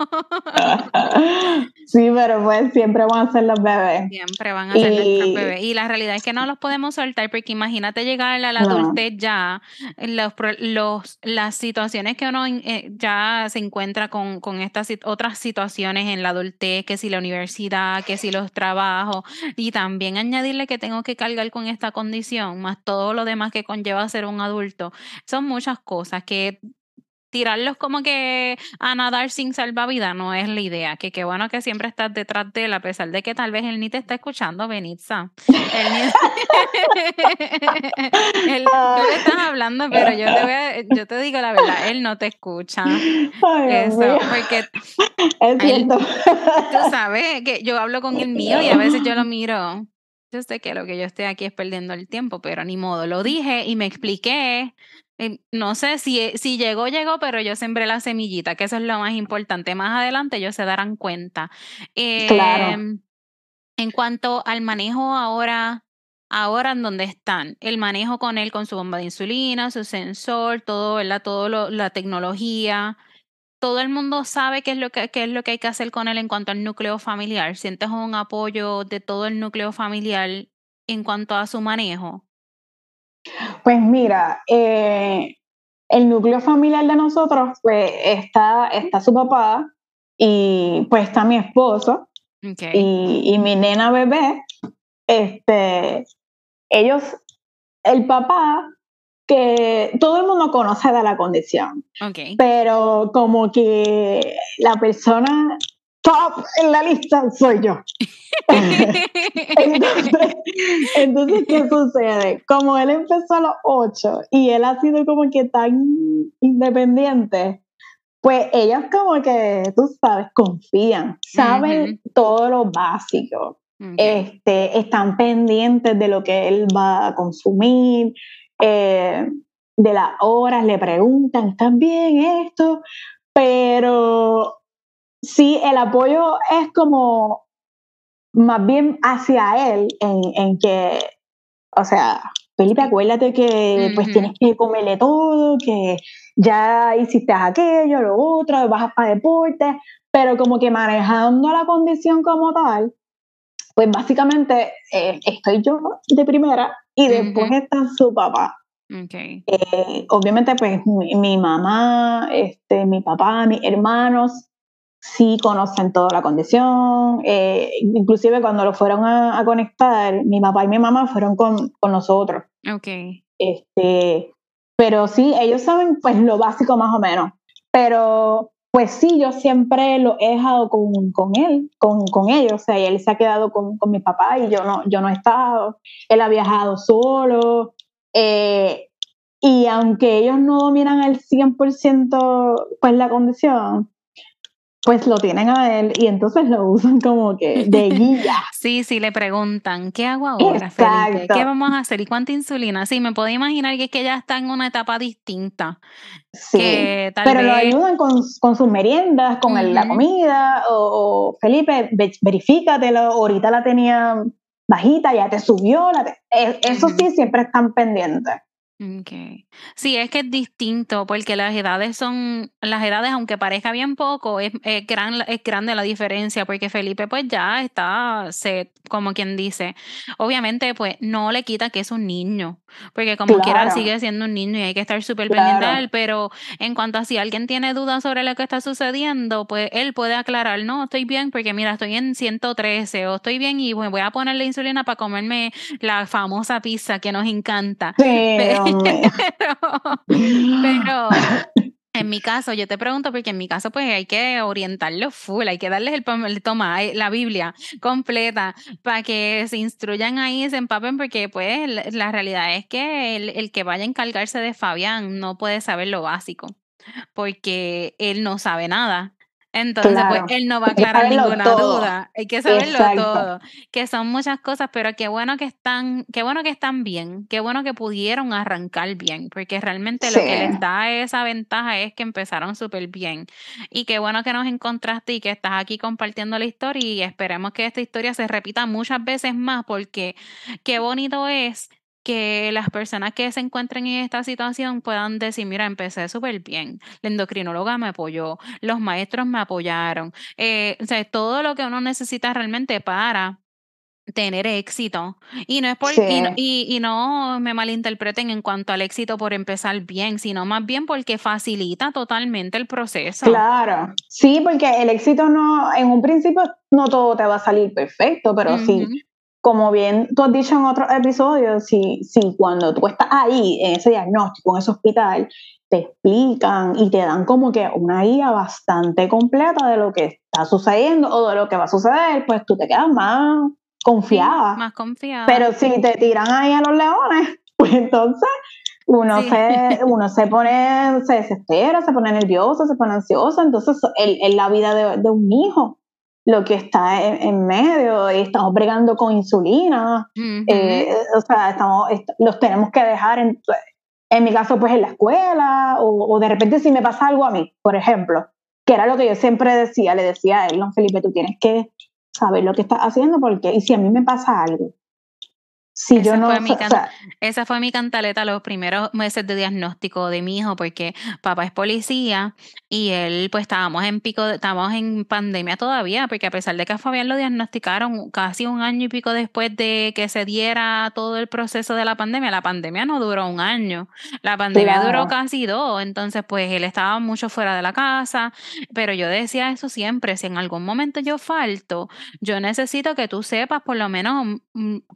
Speaker 2: Sí, pero pues siempre van a ser los bebés.
Speaker 1: Siempre van a ser nuestros bebés. Y la realidad es que no los podemos soltar porque imagínate llegar a la adultez ya, los, los, las situaciones que uno eh, ya se encuentra con, con estas otras situaciones en la adultez, que si la universidad, que si los trabajos, y también añadirle que tengo que cargar con esta condición, más todo lo demás que conlleva ser un adulto. Son muchas cosas que tirarlos como que a nadar sin salvavidas no es la idea. Que qué bueno que siempre estás detrás de él, a pesar de que tal vez él ni te está escuchando, Benitza. Él ni... él, tú le estás hablando, pero yo te, voy a, yo te digo la verdad, él no te escucha. Eso, porque
Speaker 2: es cierto.
Speaker 1: tú sabes que yo hablo con el mío y a veces yo lo miro. Yo sé que lo que yo estoy aquí es perdiendo el tiempo, pero ni modo, lo dije y me expliqué no sé si, eh, si llegó, llegó, pero yo sembré la semillita, que eso es lo más importante. Más adelante ellos se darán cuenta.
Speaker 2: claro.
Speaker 1: Em, en cuanto al manejo ahora, ahora en donde están, el manejo con él, con su bomba de insulina, su sensor, todo, ¿verdad? Todo lo, la tecnología. Todo el mundo sabe qué es, lo que, qué es lo que hay que hacer con él en cuanto al núcleo familiar. ¿Sientes un apoyo de todo el núcleo familiar en cuanto a su manejo?
Speaker 2: Pues mira, eh, el núcleo familiar de nosotros, pues está, está su papá y pues está mi esposo y, mi nena bebé. Este, ellos, el papá, que todo el mundo conoce de la condición, pero como que la persona top en la lista soy yo. entonces, ¿qué sucede? Como él empezó a los ocho y él ha sido como que tan independiente, pues ellos como que, tú sabes, confían, saben todo lo básico. Este, están pendientes de lo que él va a consumir, eh, de las horas, le preguntan, ¿están bien esto? Pero sí, el apoyo es como más bien hacia él en, que, o sea, Felipe, acuérdate que pues tienes que comerle todo, que ya hiciste aquello, lo otro, vas para deporte, pero como que manejando la condición como tal, pues básicamente eh, estoy yo de primera y después está su papá. Eh, obviamente pues mi, mi, mamá, este, mi papá, mis hermanos, sí conocen toda la condición. Eh, inclusive cuando lo fueron a, conectar, mi papá y mi mamá fueron con, nosotros.
Speaker 1: Ok.
Speaker 2: Este, pero sí, ellos saben pues lo básico más o menos. Pero pues sí, yo siempre lo he dejado con, él, con, ellos. O sea, él se ha quedado con, mi papá y yo no, yo no he estado. Él ha viajado solo. Eh, y aunque ellos no dominan al 100% pues la condición, pues lo tienen a él y entonces lo usan como que de guía.
Speaker 1: sí, sí, le preguntan, ¿qué hago ahora, Felipe? ¿Qué vamos a hacer? ¿Y cuánta insulina? Sí, me puedo imaginar que es que ya está en una etapa distinta.
Speaker 2: Sí, pero lo ayudan con, sus meriendas, con la comida, o, Felipe, verifícatelo, ahorita la tenía bajita, ya te subió, e, eso sí, siempre están pendientes.
Speaker 1: Okay. Sí, es que es distinto porque las edades son, las edades, aunque parezca bien poco, es, es, gran, es grande la diferencia porque Felipe pues ya está set, como quien dice. Obviamente pues no le quita que es un niño, porque como quiera sigue siendo un niño y hay que estar súper pendiente de él, pero en cuanto a si alguien tiene dudas sobre lo que está sucediendo, pues él puede aclarar, no, estoy bien porque mira, estoy en 113 o estoy bien y voy a ponerle insulina para comerme la famosa pizza que nos encanta.
Speaker 2: Sí,
Speaker 1: pero, en mi caso, yo te pregunto porque en mi caso pues hay que orientarlo full, hay que darles el, toma, eh, la Biblia completa para que se instruyan ahí, se empapen porque pues la realidad es que el, el que vaya a encargarse de Fabián no puede saber lo básico porque él no sabe nada. Entonces, pues él no va a aclarar ninguna duda. Hay que saberlo todo. Que son muchas cosas, pero qué bueno que están, qué bueno que están bien, qué bueno que pudieron arrancar bien, porque realmente lo que les da esa ventaja es que empezaron súper bien. Y qué bueno que nos encontraste y que estás aquí compartiendo la historia y esperemos que esta historia se repita muchas veces más, porque qué bonito es que las personas que se encuentren en esta situación puedan decir, mira, empecé súper bien, la endocrinóloga me apoyó, los maestros me apoyaron, eh, o sea, todo lo que uno necesita realmente para tener éxito. Y no es por, y, y, no me malinterpreten en cuanto al éxito por empezar bien, sino más bien porque facilita totalmente el proceso.
Speaker 2: Claro, sí, porque el éxito no, en un principio no todo te va a salir perfecto, pero sí, como bien tú has dicho en otros episodios, si, si cuando tú estás ahí, en ese diagnóstico, en ese hospital, te explican y te dan como que una guía bastante completa de lo que está sucediendo o de lo que va a suceder, pues tú te quedas más confiada.
Speaker 1: más confiada.
Speaker 2: Pero si te tiran ahí a los leones, pues entonces uno, se, uno se pone, se desespera, se pone nervioso, se pone ansioso. Entonces, en la vida de, un hijo, lo que está en, medio, y estamos bregando con insulina, eh, o sea, estamos, los tenemos que dejar en, en mi caso, pues en la escuela, o, o, de repente si me pasa algo a mí, por ejemplo, que era lo que yo siempre decía, le decía a él, don Felipe, tú tienes que saber lo que estás haciendo, porque, y si a mí me pasa algo, si yo no,
Speaker 1: esa fue mi cantaleta los primeros meses de diagnóstico de mi hijo, porque papá es policía y él, pues estábamos en pico, estábamos en pandemia todavía, porque a pesar de que a Fabián lo diagnosticaron casi un año y pico después de que se diera todo el proceso de la pandemia, la pandemia no duró un año, la pandemia duró casi dos, entonces pues él estaba mucho fuera de la casa, pero yo decía eso siempre, si en algún momento yo falto, yo necesito que tú sepas por lo menos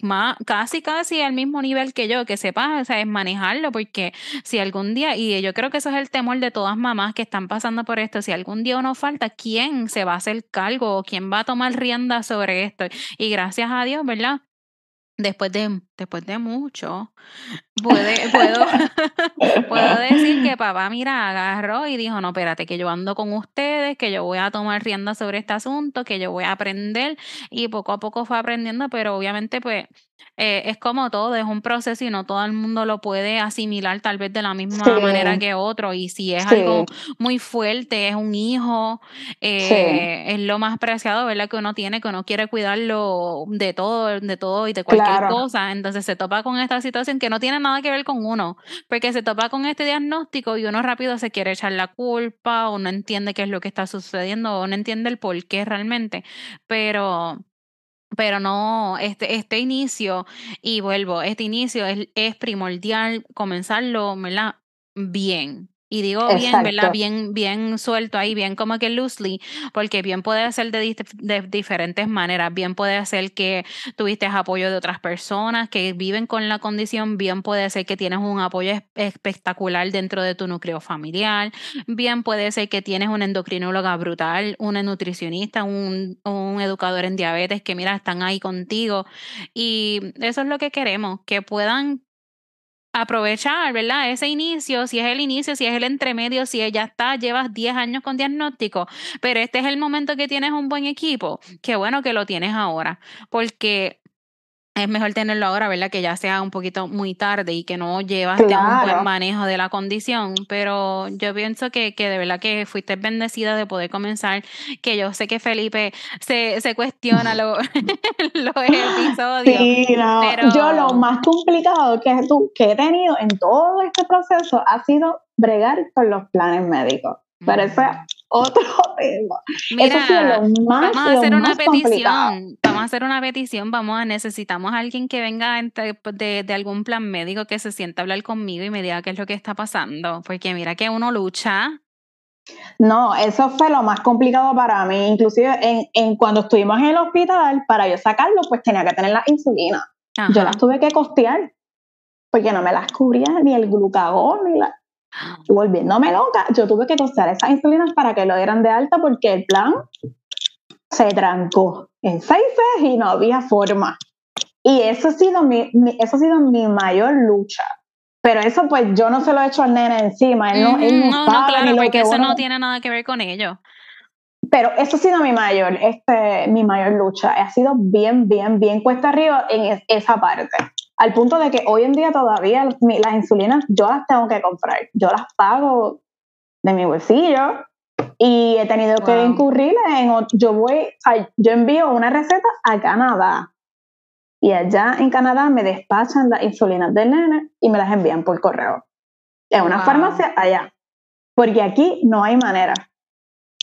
Speaker 1: más, casi casi, casi al mismo nivel que yo, que sepas, o sea, es manejarlo, porque si algún día, y yo creo que eso es el temor de todas mamás que están pasando por esto, si algún día uno falta, ¿quién se va a hacer cargo o quién va a tomar rienda sobre esto? Y gracias a Dios, ¿verdad? Después de, después de mucho, puede, puedo, puedo decir que papá, mira, agarró y dijo, no, espérate, que yo ando con ustedes, que yo voy a tomar rienda sobre este asunto, que yo voy a aprender y poco a poco fue aprendiendo, pero obviamente pues eh, es como todo, es un proceso y no todo el mundo lo puede asimilar tal vez de la misma manera que otro. Y si es algo muy fuerte, es un hijo, eh, es lo más preciado, ¿verdad? Que uno tiene, que uno quiere cuidarlo de todo, de todo y de cualquier cosa. Entonces se topa con esta situación que no tiene nada que ver con uno, porque se topa con este diagnóstico y uno rápido se quiere echar la culpa o no entiende qué es lo que está sucediendo o no entiende el por qué realmente. Pero pero no, este, este inicio, y vuelvo, este inicio es, es primordial comenzarlo, ¿verdad? Bien, y digo bien, ¿verdad? Bien, bien suelto ahí, bien como que loosely, porque bien puede ser de, de, diferentes maneras. Bien puede ser que tuviste apoyo de otras personas que viven con la condición. Bien puede ser que tienes un apoyo espectacular dentro de tu núcleo familiar. Bien puede ser que tienes una endocrinóloga brutal, una nutricionista, un, un educador en diabetes que, mira, están ahí contigo. Y eso es lo que queremos, que puedan aprovechar, ¿verdad? Ese inicio, si es el inicio, si es el entremedio, si ya está, llevas 10 años con diagnóstico, pero este es el momento que tienes un buen equipo, qué bueno que lo tienes ahora, porque es mejor tenerlo ahora, ¿verdad? Que ya sea un poquito muy tarde y que no llevas un buen manejo de la condición. Pero yo pienso que, que de verdad que fuiste bendecida de poder comenzar, que yo sé que Felipe se, se cuestiona lo, los episodios.
Speaker 2: Sí, pero... Yo lo más complicado que, tú, que he tenido en todo este proceso ha sido bregar con los planes médicos. Pero eso otro tema.
Speaker 1: Mira, vamos a hacer una petición. Vamos a hacer una petición. Vamos a necesitamos a alguien que venga de, de, algún plan médico que se sienta a hablar conmigo y me diga qué es lo que está pasando. Porque mira que uno lucha.
Speaker 2: No, eso fue lo más complicado para mí. Inclusive en, en cuando estuvimos en el hospital, para yo sacarlo, pues tenía que tener la insulina. Yo las tuve que costear porque no me las cubría ni el glucagón ni la volviéndome loca, yo tuve que costear esas insulinas para que lo dieran de alta porque el plan se trancó en seis meses y no había forma. Y eso ha sido mi, eso ha sido mi mayor lucha. Pero eso pues yo no se lo he hecho al nene encima, él no,
Speaker 1: no, claro, porque eso no tiene nada que ver con ello.
Speaker 2: Pero eso ha sido mi mayor, este, mi mayor lucha. Ha sido bien, bien, bien cuesta arriba en esa parte al punto de que hoy en día todavía las insulinas yo las tengo que comprar, yo las pago de mi bolsillo y he tenido que incurrir en, yo voy, yo envío una receta a Canadá y allá en Canadá me despachan las insulinas del nene y me las envían por correo. En una farmacia allá. Porque aquí no hay manera.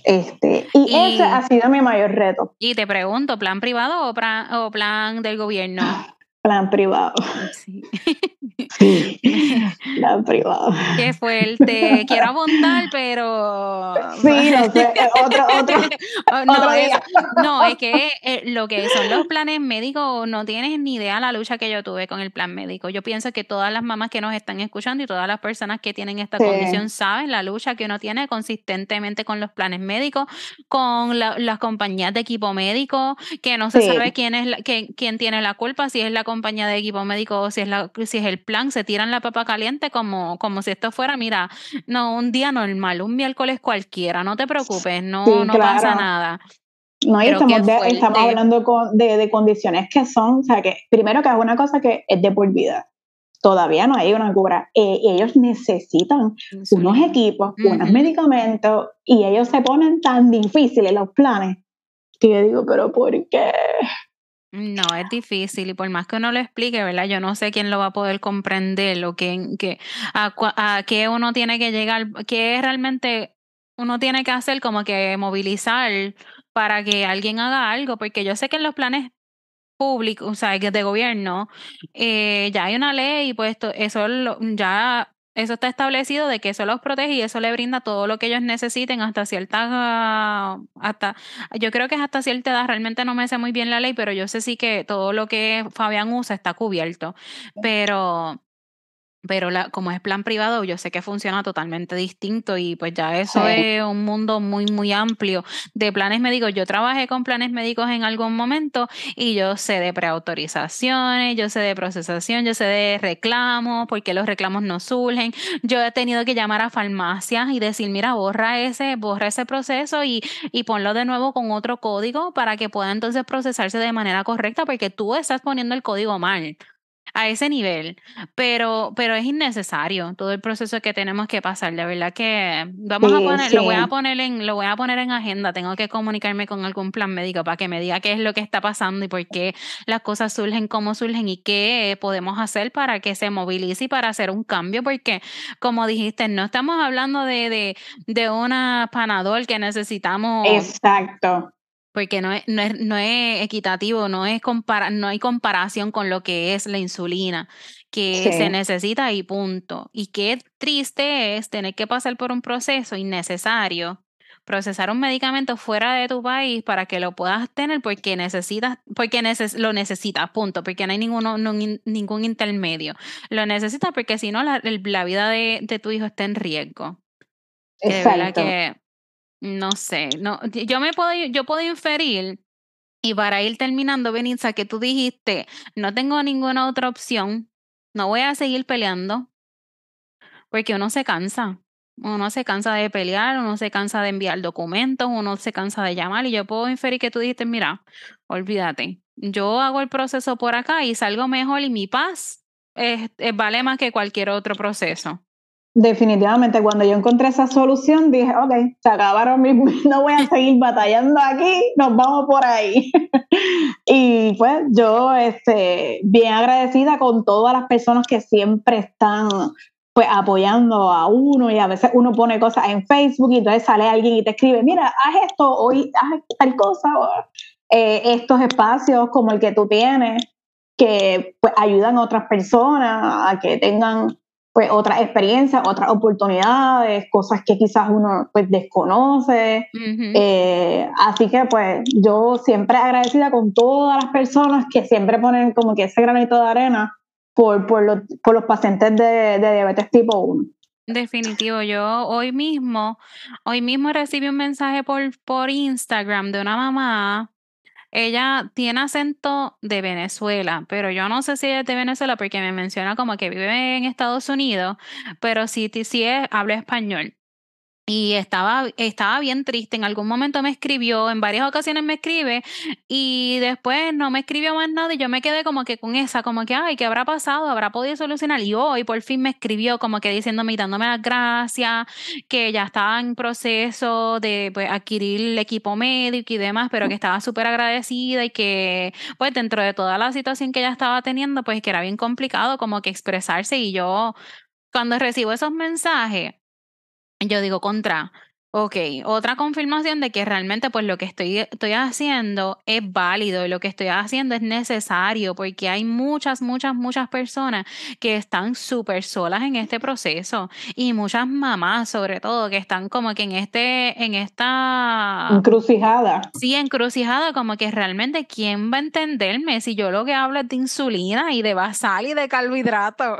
Speaker 2: Este, y, ese ha sido mi mayor reto.
Speaker 1: Y te pregunto, ¿plan privado o o plan del gobierno?
Speaker 2: Plan privado. Sí. plan privado.
Speaker 1: Qué fuerte. Quiero apuntar, pero.
Speaker 2: Sí, no sé. Otro, otro,
Speaker 1: oh, es, no, es que eh, lo que son los planes médicos, no tienes ni idea la lucha que yo tuve con el plan médico. Yo pienso que todas las mamás que nos están escuchando y todas las personas que tienen esta condición saben la lucha que uno tiene consistentemente con los planes médicos, con las compañías de equipo médico, que no se sabe quién es la, quién tiene la culpa, si es la compañía compañía de equipo médico o si es, la, si es el plan, se tiran la papa caliente como, como si esto fuera, mira, no, un día normal, un miércoles cualquiera, no te preocupes, no, no pasa nada.
Speaker 2: No, y estamos, estamos hablando de, de, condiciones que son, o sea, que primero que es una cosa que es de por vida. Todavía no hay una cura. Eh, ellos necesitan unos equipos, unos medicamentos, y ellos se ponen tan difíciles los planes que yo digo, pero ¿por qué?
Speaker 1: No, es difícil y por más que uno lo explique, ¿verdad? Yo no sé quién lo va a poder comprender o que, que, a, a qué uno tiene que llegar, qué realmente uno tiene que hacer como que movilizar para que alguien haga algo, porque yo sé que en los planes públicos, o sea, de gobierno, eh, ya hay una ley y pues eso lo, ya eso está establecido de que eso los protege y eso le brinda todo lo que ellos necesiten hasta cierta, hasta, yo creo que es hasta cierta edad, realmente no me sé muy bien la ley, pero yo sé sí que todo lo que Fabián usa está cubierto, pero pero la, como es plan privado, yo sé que funciona totalmente distinto y pues ya eso es un mundo muy, muy amplio de planes médicos. Yo trabajé con planes médicos en algún momento y yo sé de preautorizaciones, yo sé de procesación, yo sé de reclamos, porque los reclamos no surgen. Yo he tenido que llamar a farmacias y decir, mira, borra ese, borra ese proceso y, y ponlo de nuevo con otro código para que pueda entonces procesarse de manera correcta porque tú estás poniendo el código mal a ese nivel, pero, pero es innecesario todo el proceso que tenemos que pasar. De verdad que vamos a poner, lo voy a poner en, lo voy a poner en agenda. Tengo que comunicarme con algún plan médico para que me diga qué es lo que está pasando y por qué las cosas surgen, cómo surgen y qué podemos hacer para que se movilice y para hacer un cambio, porque como dijiste, no estamos hablando de, de, de una panadol que necesitamos.
Speaker 2: Exacto
Speaker 1: porque no es, no es, no es equitativo, no, es compara no hay comparación con lo que es la insulina, que se necesita y punto. Y qué triste es tener que pasar por un proceso innecesario, procesar un medicamento fuera de tu país para que lo puedas tener porque necesitas, porque lo necesitas, punto, porque no hay ninguno, ningún intermedio. Lo necesitas porque si no, la, la vida de, de, tu hijo está en riesgo.
Speaker 2: Exacto.
Speaker 1: que no sé, no, yo me puedo, yo puedo inferir, y para ir terminando, Benitza, que tú dijiste, no tengo ninguna otra opción, no voy a seguir peleando, porque uno se cansa. Uno se cansa de pelear, uno se cansa de enviar documentos, uno se cansa de llamar y yo puedo inferir que tú dijiste, mira, olvídate, yo hago el proceso por acá y salgo mejor y mi paz vale más que cualquier otro proceso.
Speaker 2: Definitivamente, cuando yo encontré esa solución, dije, ok, se acabaron mis, no voy a seguir batallando aquí, nos vamos por ahí. y pues yo, este, bien agradecida con todas las personas que siempre están pues apoyando a uno y a veces uno pone cosas en Facebook y entonces sale alguien y te escribe, mira, haz esto, hoy haz tal cosa, eh, estos espacios como el que tú tienes, que pues ayudan a otras personas a que tengan pues otras experiencias, otras oportunidades, cosas que quizás uno pues desconoce. Eh, así que pues yo siempre agradecida con todas las personas que siempre ponen como que ese granito de arena por, por, los, por los pacientes de, de diabetes tipo 1.
Speaker 1: Definitivo, yo hoy mismo, hoy mismo recibí un mensaje por, por Instagram de una mamá ella tiene acento de Venezuela, pero yo no sé si es de Venezuela porque me menciona como que vive en Estados Unidos, pero sí, sí es, habla español. Y estaba, estaba bien triste. En algún momento me escribió, en varias ocasiones me escribe y después no me escribió más nada y yo me quedé como que con esa, como que, ay, ¿qué habrá pasado? ¿Habrá podido solucionar? Y hoy por fin me escribió como que diciéndome y dándome las gracias, que ya estaba en proceso de pues, adquirir el equipo médico y demás, pero que estaba súper agradecida y que pues dentro de toda la situación que ella estaba teniendo, pues que era bien complicado como que expresarse y yo cuando recibo esos mensajes, yo digo contra, ok, otra confirmación de que realmente pues lo que estoy, estoy haciendo es válido y lo que estoy haciendo es necesario porque hay muchas, muchas, muchas personas que están súper solas en este proceso y muchas mamás sobre todo que están como que en este, en esta...
Speaker 2: Encrucijada.
Speaker 1: Sí, encrucijada, como que realmente quién va a entenderme si yo lo que hablo es de insulina y de basal y de carbohidratos.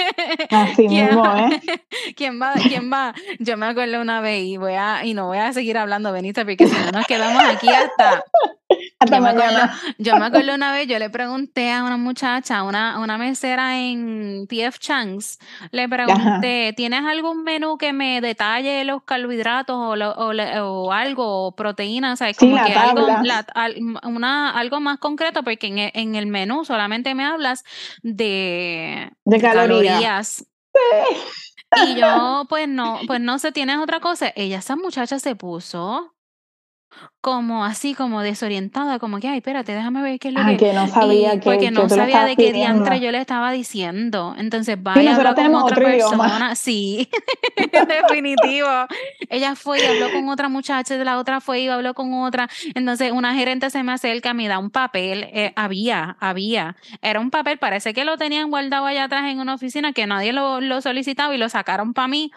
Speaker 2: Así mismo, ¿eh?
Speaker 1: ¿Quién va? ¿Quién va? Yo me acuerdo una vez voy a, y no voy a seguir hablando, Benita, porque si no nos quedamos aquí hasta,
Speaker 2: hasta
Speaker 1: yo
Speaker 2: mañana.
Speaker 1: Me acuerdo, yo me acuerdo una vez, yo le pregunté a una muchacha, una, una mesera en PF Chang's, le pregunté, ¿tienes algún menú que me detalle los carbohidratos o, lo, o, o, algo, proteínas? ¿sabes?
Speaker 2: Sí,
Speaker 1: Como
Speaker 2: la
Speaker 1: que algo, la, al, una, algo más concreto, porque en, en, el menú solamente me hablas de,
Speaker 2: de calorías.
Speaker 1: calorías.
Speaker 2: Sí.
Speaker 1: Y yo, pues no, pues no sé, tienes otra cosa. Ella, esa muchacha se puso como así, como desorientada, como que, ay, espérate, déjame ver qué es lo
Speaker 2: ah,
Speaker 1: que...
Speaker 2: que no sabía
Speaker 1: y
Speaker 2: que
Speaker 1: Porque no sabía de qué diantre yo le estaba diciendo. Entonces, vaya, habló con
Speaker 2: tenemos
Speaker 1: otra persona.
Speaker 2: idioma.
Speaker 1: Sí, definitivo. Ella fue y habló con otra muchacha, la otra fue y habló con otra. Entonces, una gerente se me acerca, me da un papel. Eh, había, había. Era un papel, parece que lo tenían guardado allá atrás en una oficina, que nadie lo, lo solicitaba y lo sacaron para mí.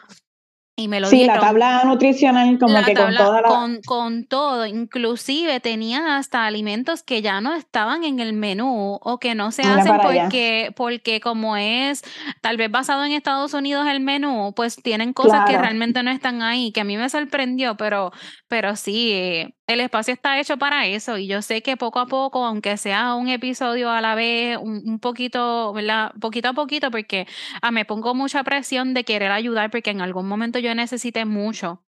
Speaker 1: Y me lo
Speaker 2: sí,
Speaker 1: dieron.
Speaker 2: la tabla nutricional como
Speaker 1: La
Speaker 2: que
Speaker 1: tabla,
Speaker 2: con toda la...
Speaker 1: con, con todo, inclusive tenían hasta alimentos que ya no estaban en el menú o que no se
Speaker 2: Mira
Speaker 1: hacen
Speaker 2: allá.
Speaker 1: porque, porque como es tal vez basado en Estados Unidos el menú, pues tienen cosas que realmente no están ahí, que a mí me sorprendió, pero, pero sí, el espacio está hecho para eso y yo sé que poco a poco, aunque sea un episodio a la vez, un, un poquito, ¿verdad? Poquito a poquito, porque ah, me pongo mucha presión de querer ayudar porque en algún momento yo necesité mucho.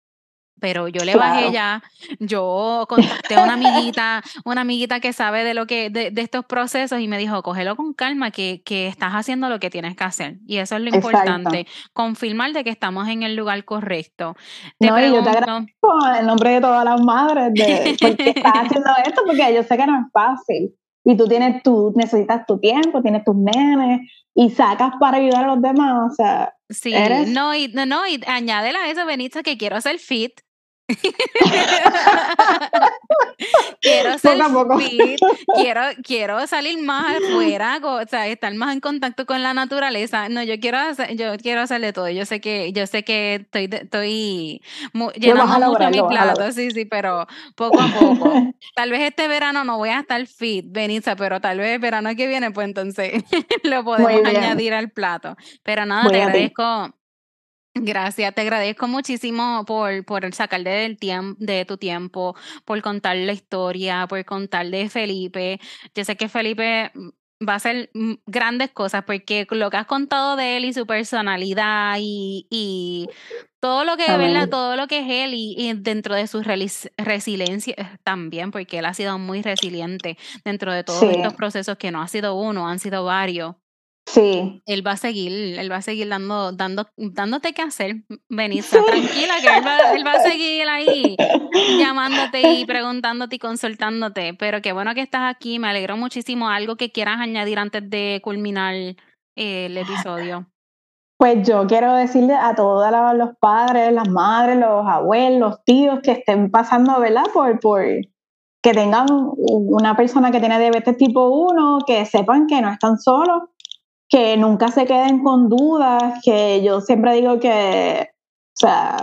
Speaker 1: Pero yo le bajé ya, yo contacté a una amiguita, una amiguita que sabe de lo que, de, de estos procesos y me dijo, cógelo con calma, que, que estás haciendo lo que tienes que hacer. Y eso es lo
Speaker 2: Exacto.
Speaker 1: importante, confirmar de que estamos en el lugar correcto. Te
Speaker 2: No, y yo te
Speaker 1: pregunto,
Speaker 2: agradezco en nombre de todas las madres de porque estás haciendo esto, porque yo sé que no es fácil. Y tú tienes tu, necesitas tu tiempo, tienes tus nenes y sacas para ayudar a los demás. O sea,
Speaker 1: sí,
Speaker 2: eres
Speaker 1: no, y, no, no, y añádele a eso, Benita, que quiero ser fit. Quiero ser fit, quiero, quiero salir más afuera, o sea, estar más en contacto con la naturaleza. No, yo quiero hacer, yo quiero hacer de todo. Yo sé que, yo sé que estoy, estoy llenando mucho mi plato, sí, sí, pero poco a poco. Tal vez este verano no voy a estar fit, Benita, pero tal vez el verano que viene, pues entonces lo podemos añadir al plato. Pero nada,
Speaker 2: Muy
Speaker 1: te agradezco. Gracias, te agradezco muchísimo por, por sacar del tiempo, de tu tiempo, por contar la historia, por contar de Felipe. Yo sé que Felipe mm, va a hacer mm, grandes cosas porque lo que has contado de él y su personalidad y, y todo lo que, ¿verdad? Todo lo que es él y, y dentro de su resiliencia eh, también, porque él ha sido muy resiliente dentro de todos
Speaker 2: Sí.
Speaker 1: estos procesos que no ha sido uno, han sido varios
Speaker 2: Sí.
Speaker 1: él va a seguir, él va a seguir dando, dando, dándote que hacer, Benita, tranquila, que él va, él va a seguir ahí llamándote y preguntándote y consultándote. Pero qué bueno que estás aquí, me alegro muchísimo. Algo que quieras añadir antes de culminar eh, el episodio.
Speaker 2: Pues yo quiero decirle a todos los padres, las madres, los abuelos, los tíos que estén pasando, ¿verdad? Por, por que tengan una persona que tiene diabetes tipo 1, que sepan que no están solos, que nunca se queden con dudas, que yo siempre digo que, o sea,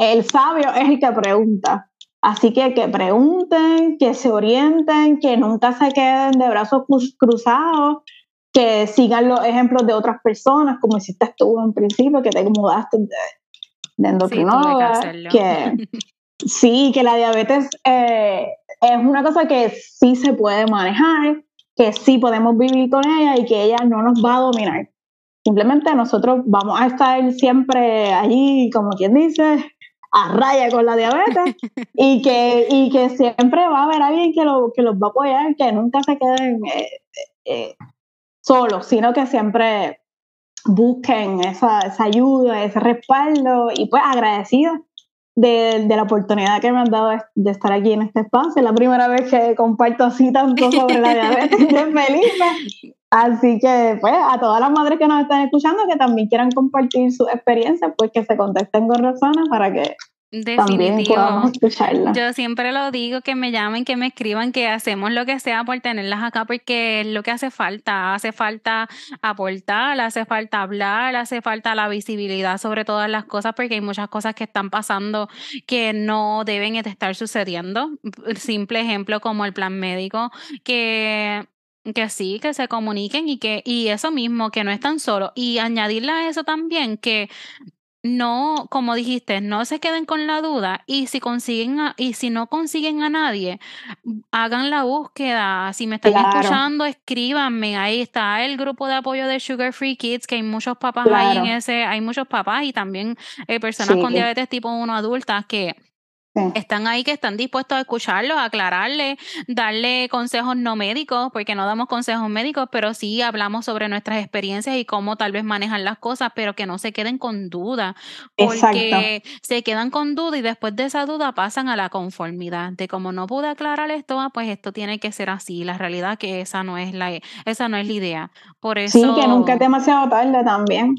Speaker 2: el sabio es el que pregunta. Así que que pregunten, que se orienten, que nunca se queden de brazos cruz- cruzados, que sigan los ejemplos de otras personas, como hiciste tú en principio, que te mudaste de, de
Speaker 1: Sí,
Speaker 2: endocrinóloga,
Speaker 1: hacerlo.
Speaker 2: que sí, que la diabetes eh, es una cosa que sí se puede manejar, que sí podemos vivir con ella y que ella no nos va a dominar. Simplemente nosotros vamos a estar siempre allí, como quien dice, a raya con la diabetes y que, y que siempre va a haber alguien que, lo, que los va a apoyar, que nunca se queden eh, eh, solos, sino que siempre busquen esa, esa, ayuda, ese respaldo y pues agradecido de, de, la oportunidad que me han dado de estar aquí en este espacio. Es la primera vez que comparto así tanto sobre la diabetes de Felipe. Así que, pues, a todas las madres que nos están escuchando que también quieran compartir su experiencia, pues que se contesten con Rosana para que Definitivo.
Speaker 1: Yo siempre lo digo, que me llamen, que me escriban, que hacemos lo que sea por tenerlas acá, porque es lo que hace falta. Hace falta aportar, hace falta hablar, hace falta la visibilidad sobre todas las cosas, porque hay muchas cosas que están pasando que no deben estar sucediendo. Simple ejemplo como el plan médico, que que sí, que se comuniquen y que, y eso mismo, que no están solos. Y añadirle a eso también que no, como dijiste, no se queden con la duda y si consiguen y si no consiguen a nadie, hagan la búsqueda. Si me están escuchando, escríbanme. Ahí está el grupo de apoyo de Sugar Free Kids, que hay muchos papás ahí en ese, hay muchos papás y también eh, personas con diabetes tipo 1 adultas que están ahí que están dispuestos a escucharlo, a aclararle, darle consejos no médicos, porque no damos consejos médicos, pero sí hablamos sobre nuestras experiencias y cómo tal vez manejan las cosas, pero que no se queden con duda, porque se quedan con duda y después de esa duda pasan a la conformidad, de como no pude aclarar esto, ah, pues esto tiene que ser así. La realidad que esa no es la, esa no es la idea. Por eso,
Speaker 2: sí, que nunca es demasiado tarde también.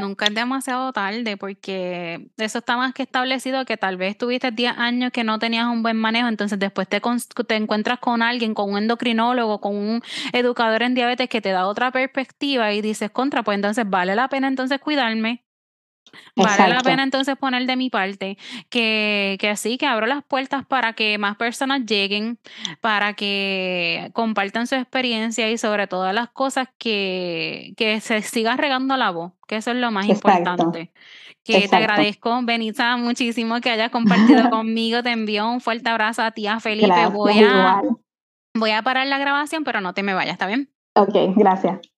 Speaker 1: Nunca es demasiado tarde porque eso está más que establecido que tal vez tuviste 10 años que no tenías un buen manejo, entonces después te, te encuentras con alguien, con un endocrinólogo, con un educador en diabetes que te da otra perspectiva y dices, contra, pues entonces vale la pena entonces cuidarme Vale la pena entonces poner de mi parte que, que así, que abro las puertas para que más personas lleguen, para que compartan su experiencia y sobre todas las cosas que, que se siga regando la voz, que eso es lo más importante. Que te agradezco, Benita, muchísimo que hayas compartido conmigo. Te envío un fuerte abrazo a ti, a Felipe. voy, a, voy a parar la grabación, pero no te me vayas, ¿está bien?
Speaker 2: Ok, gracias.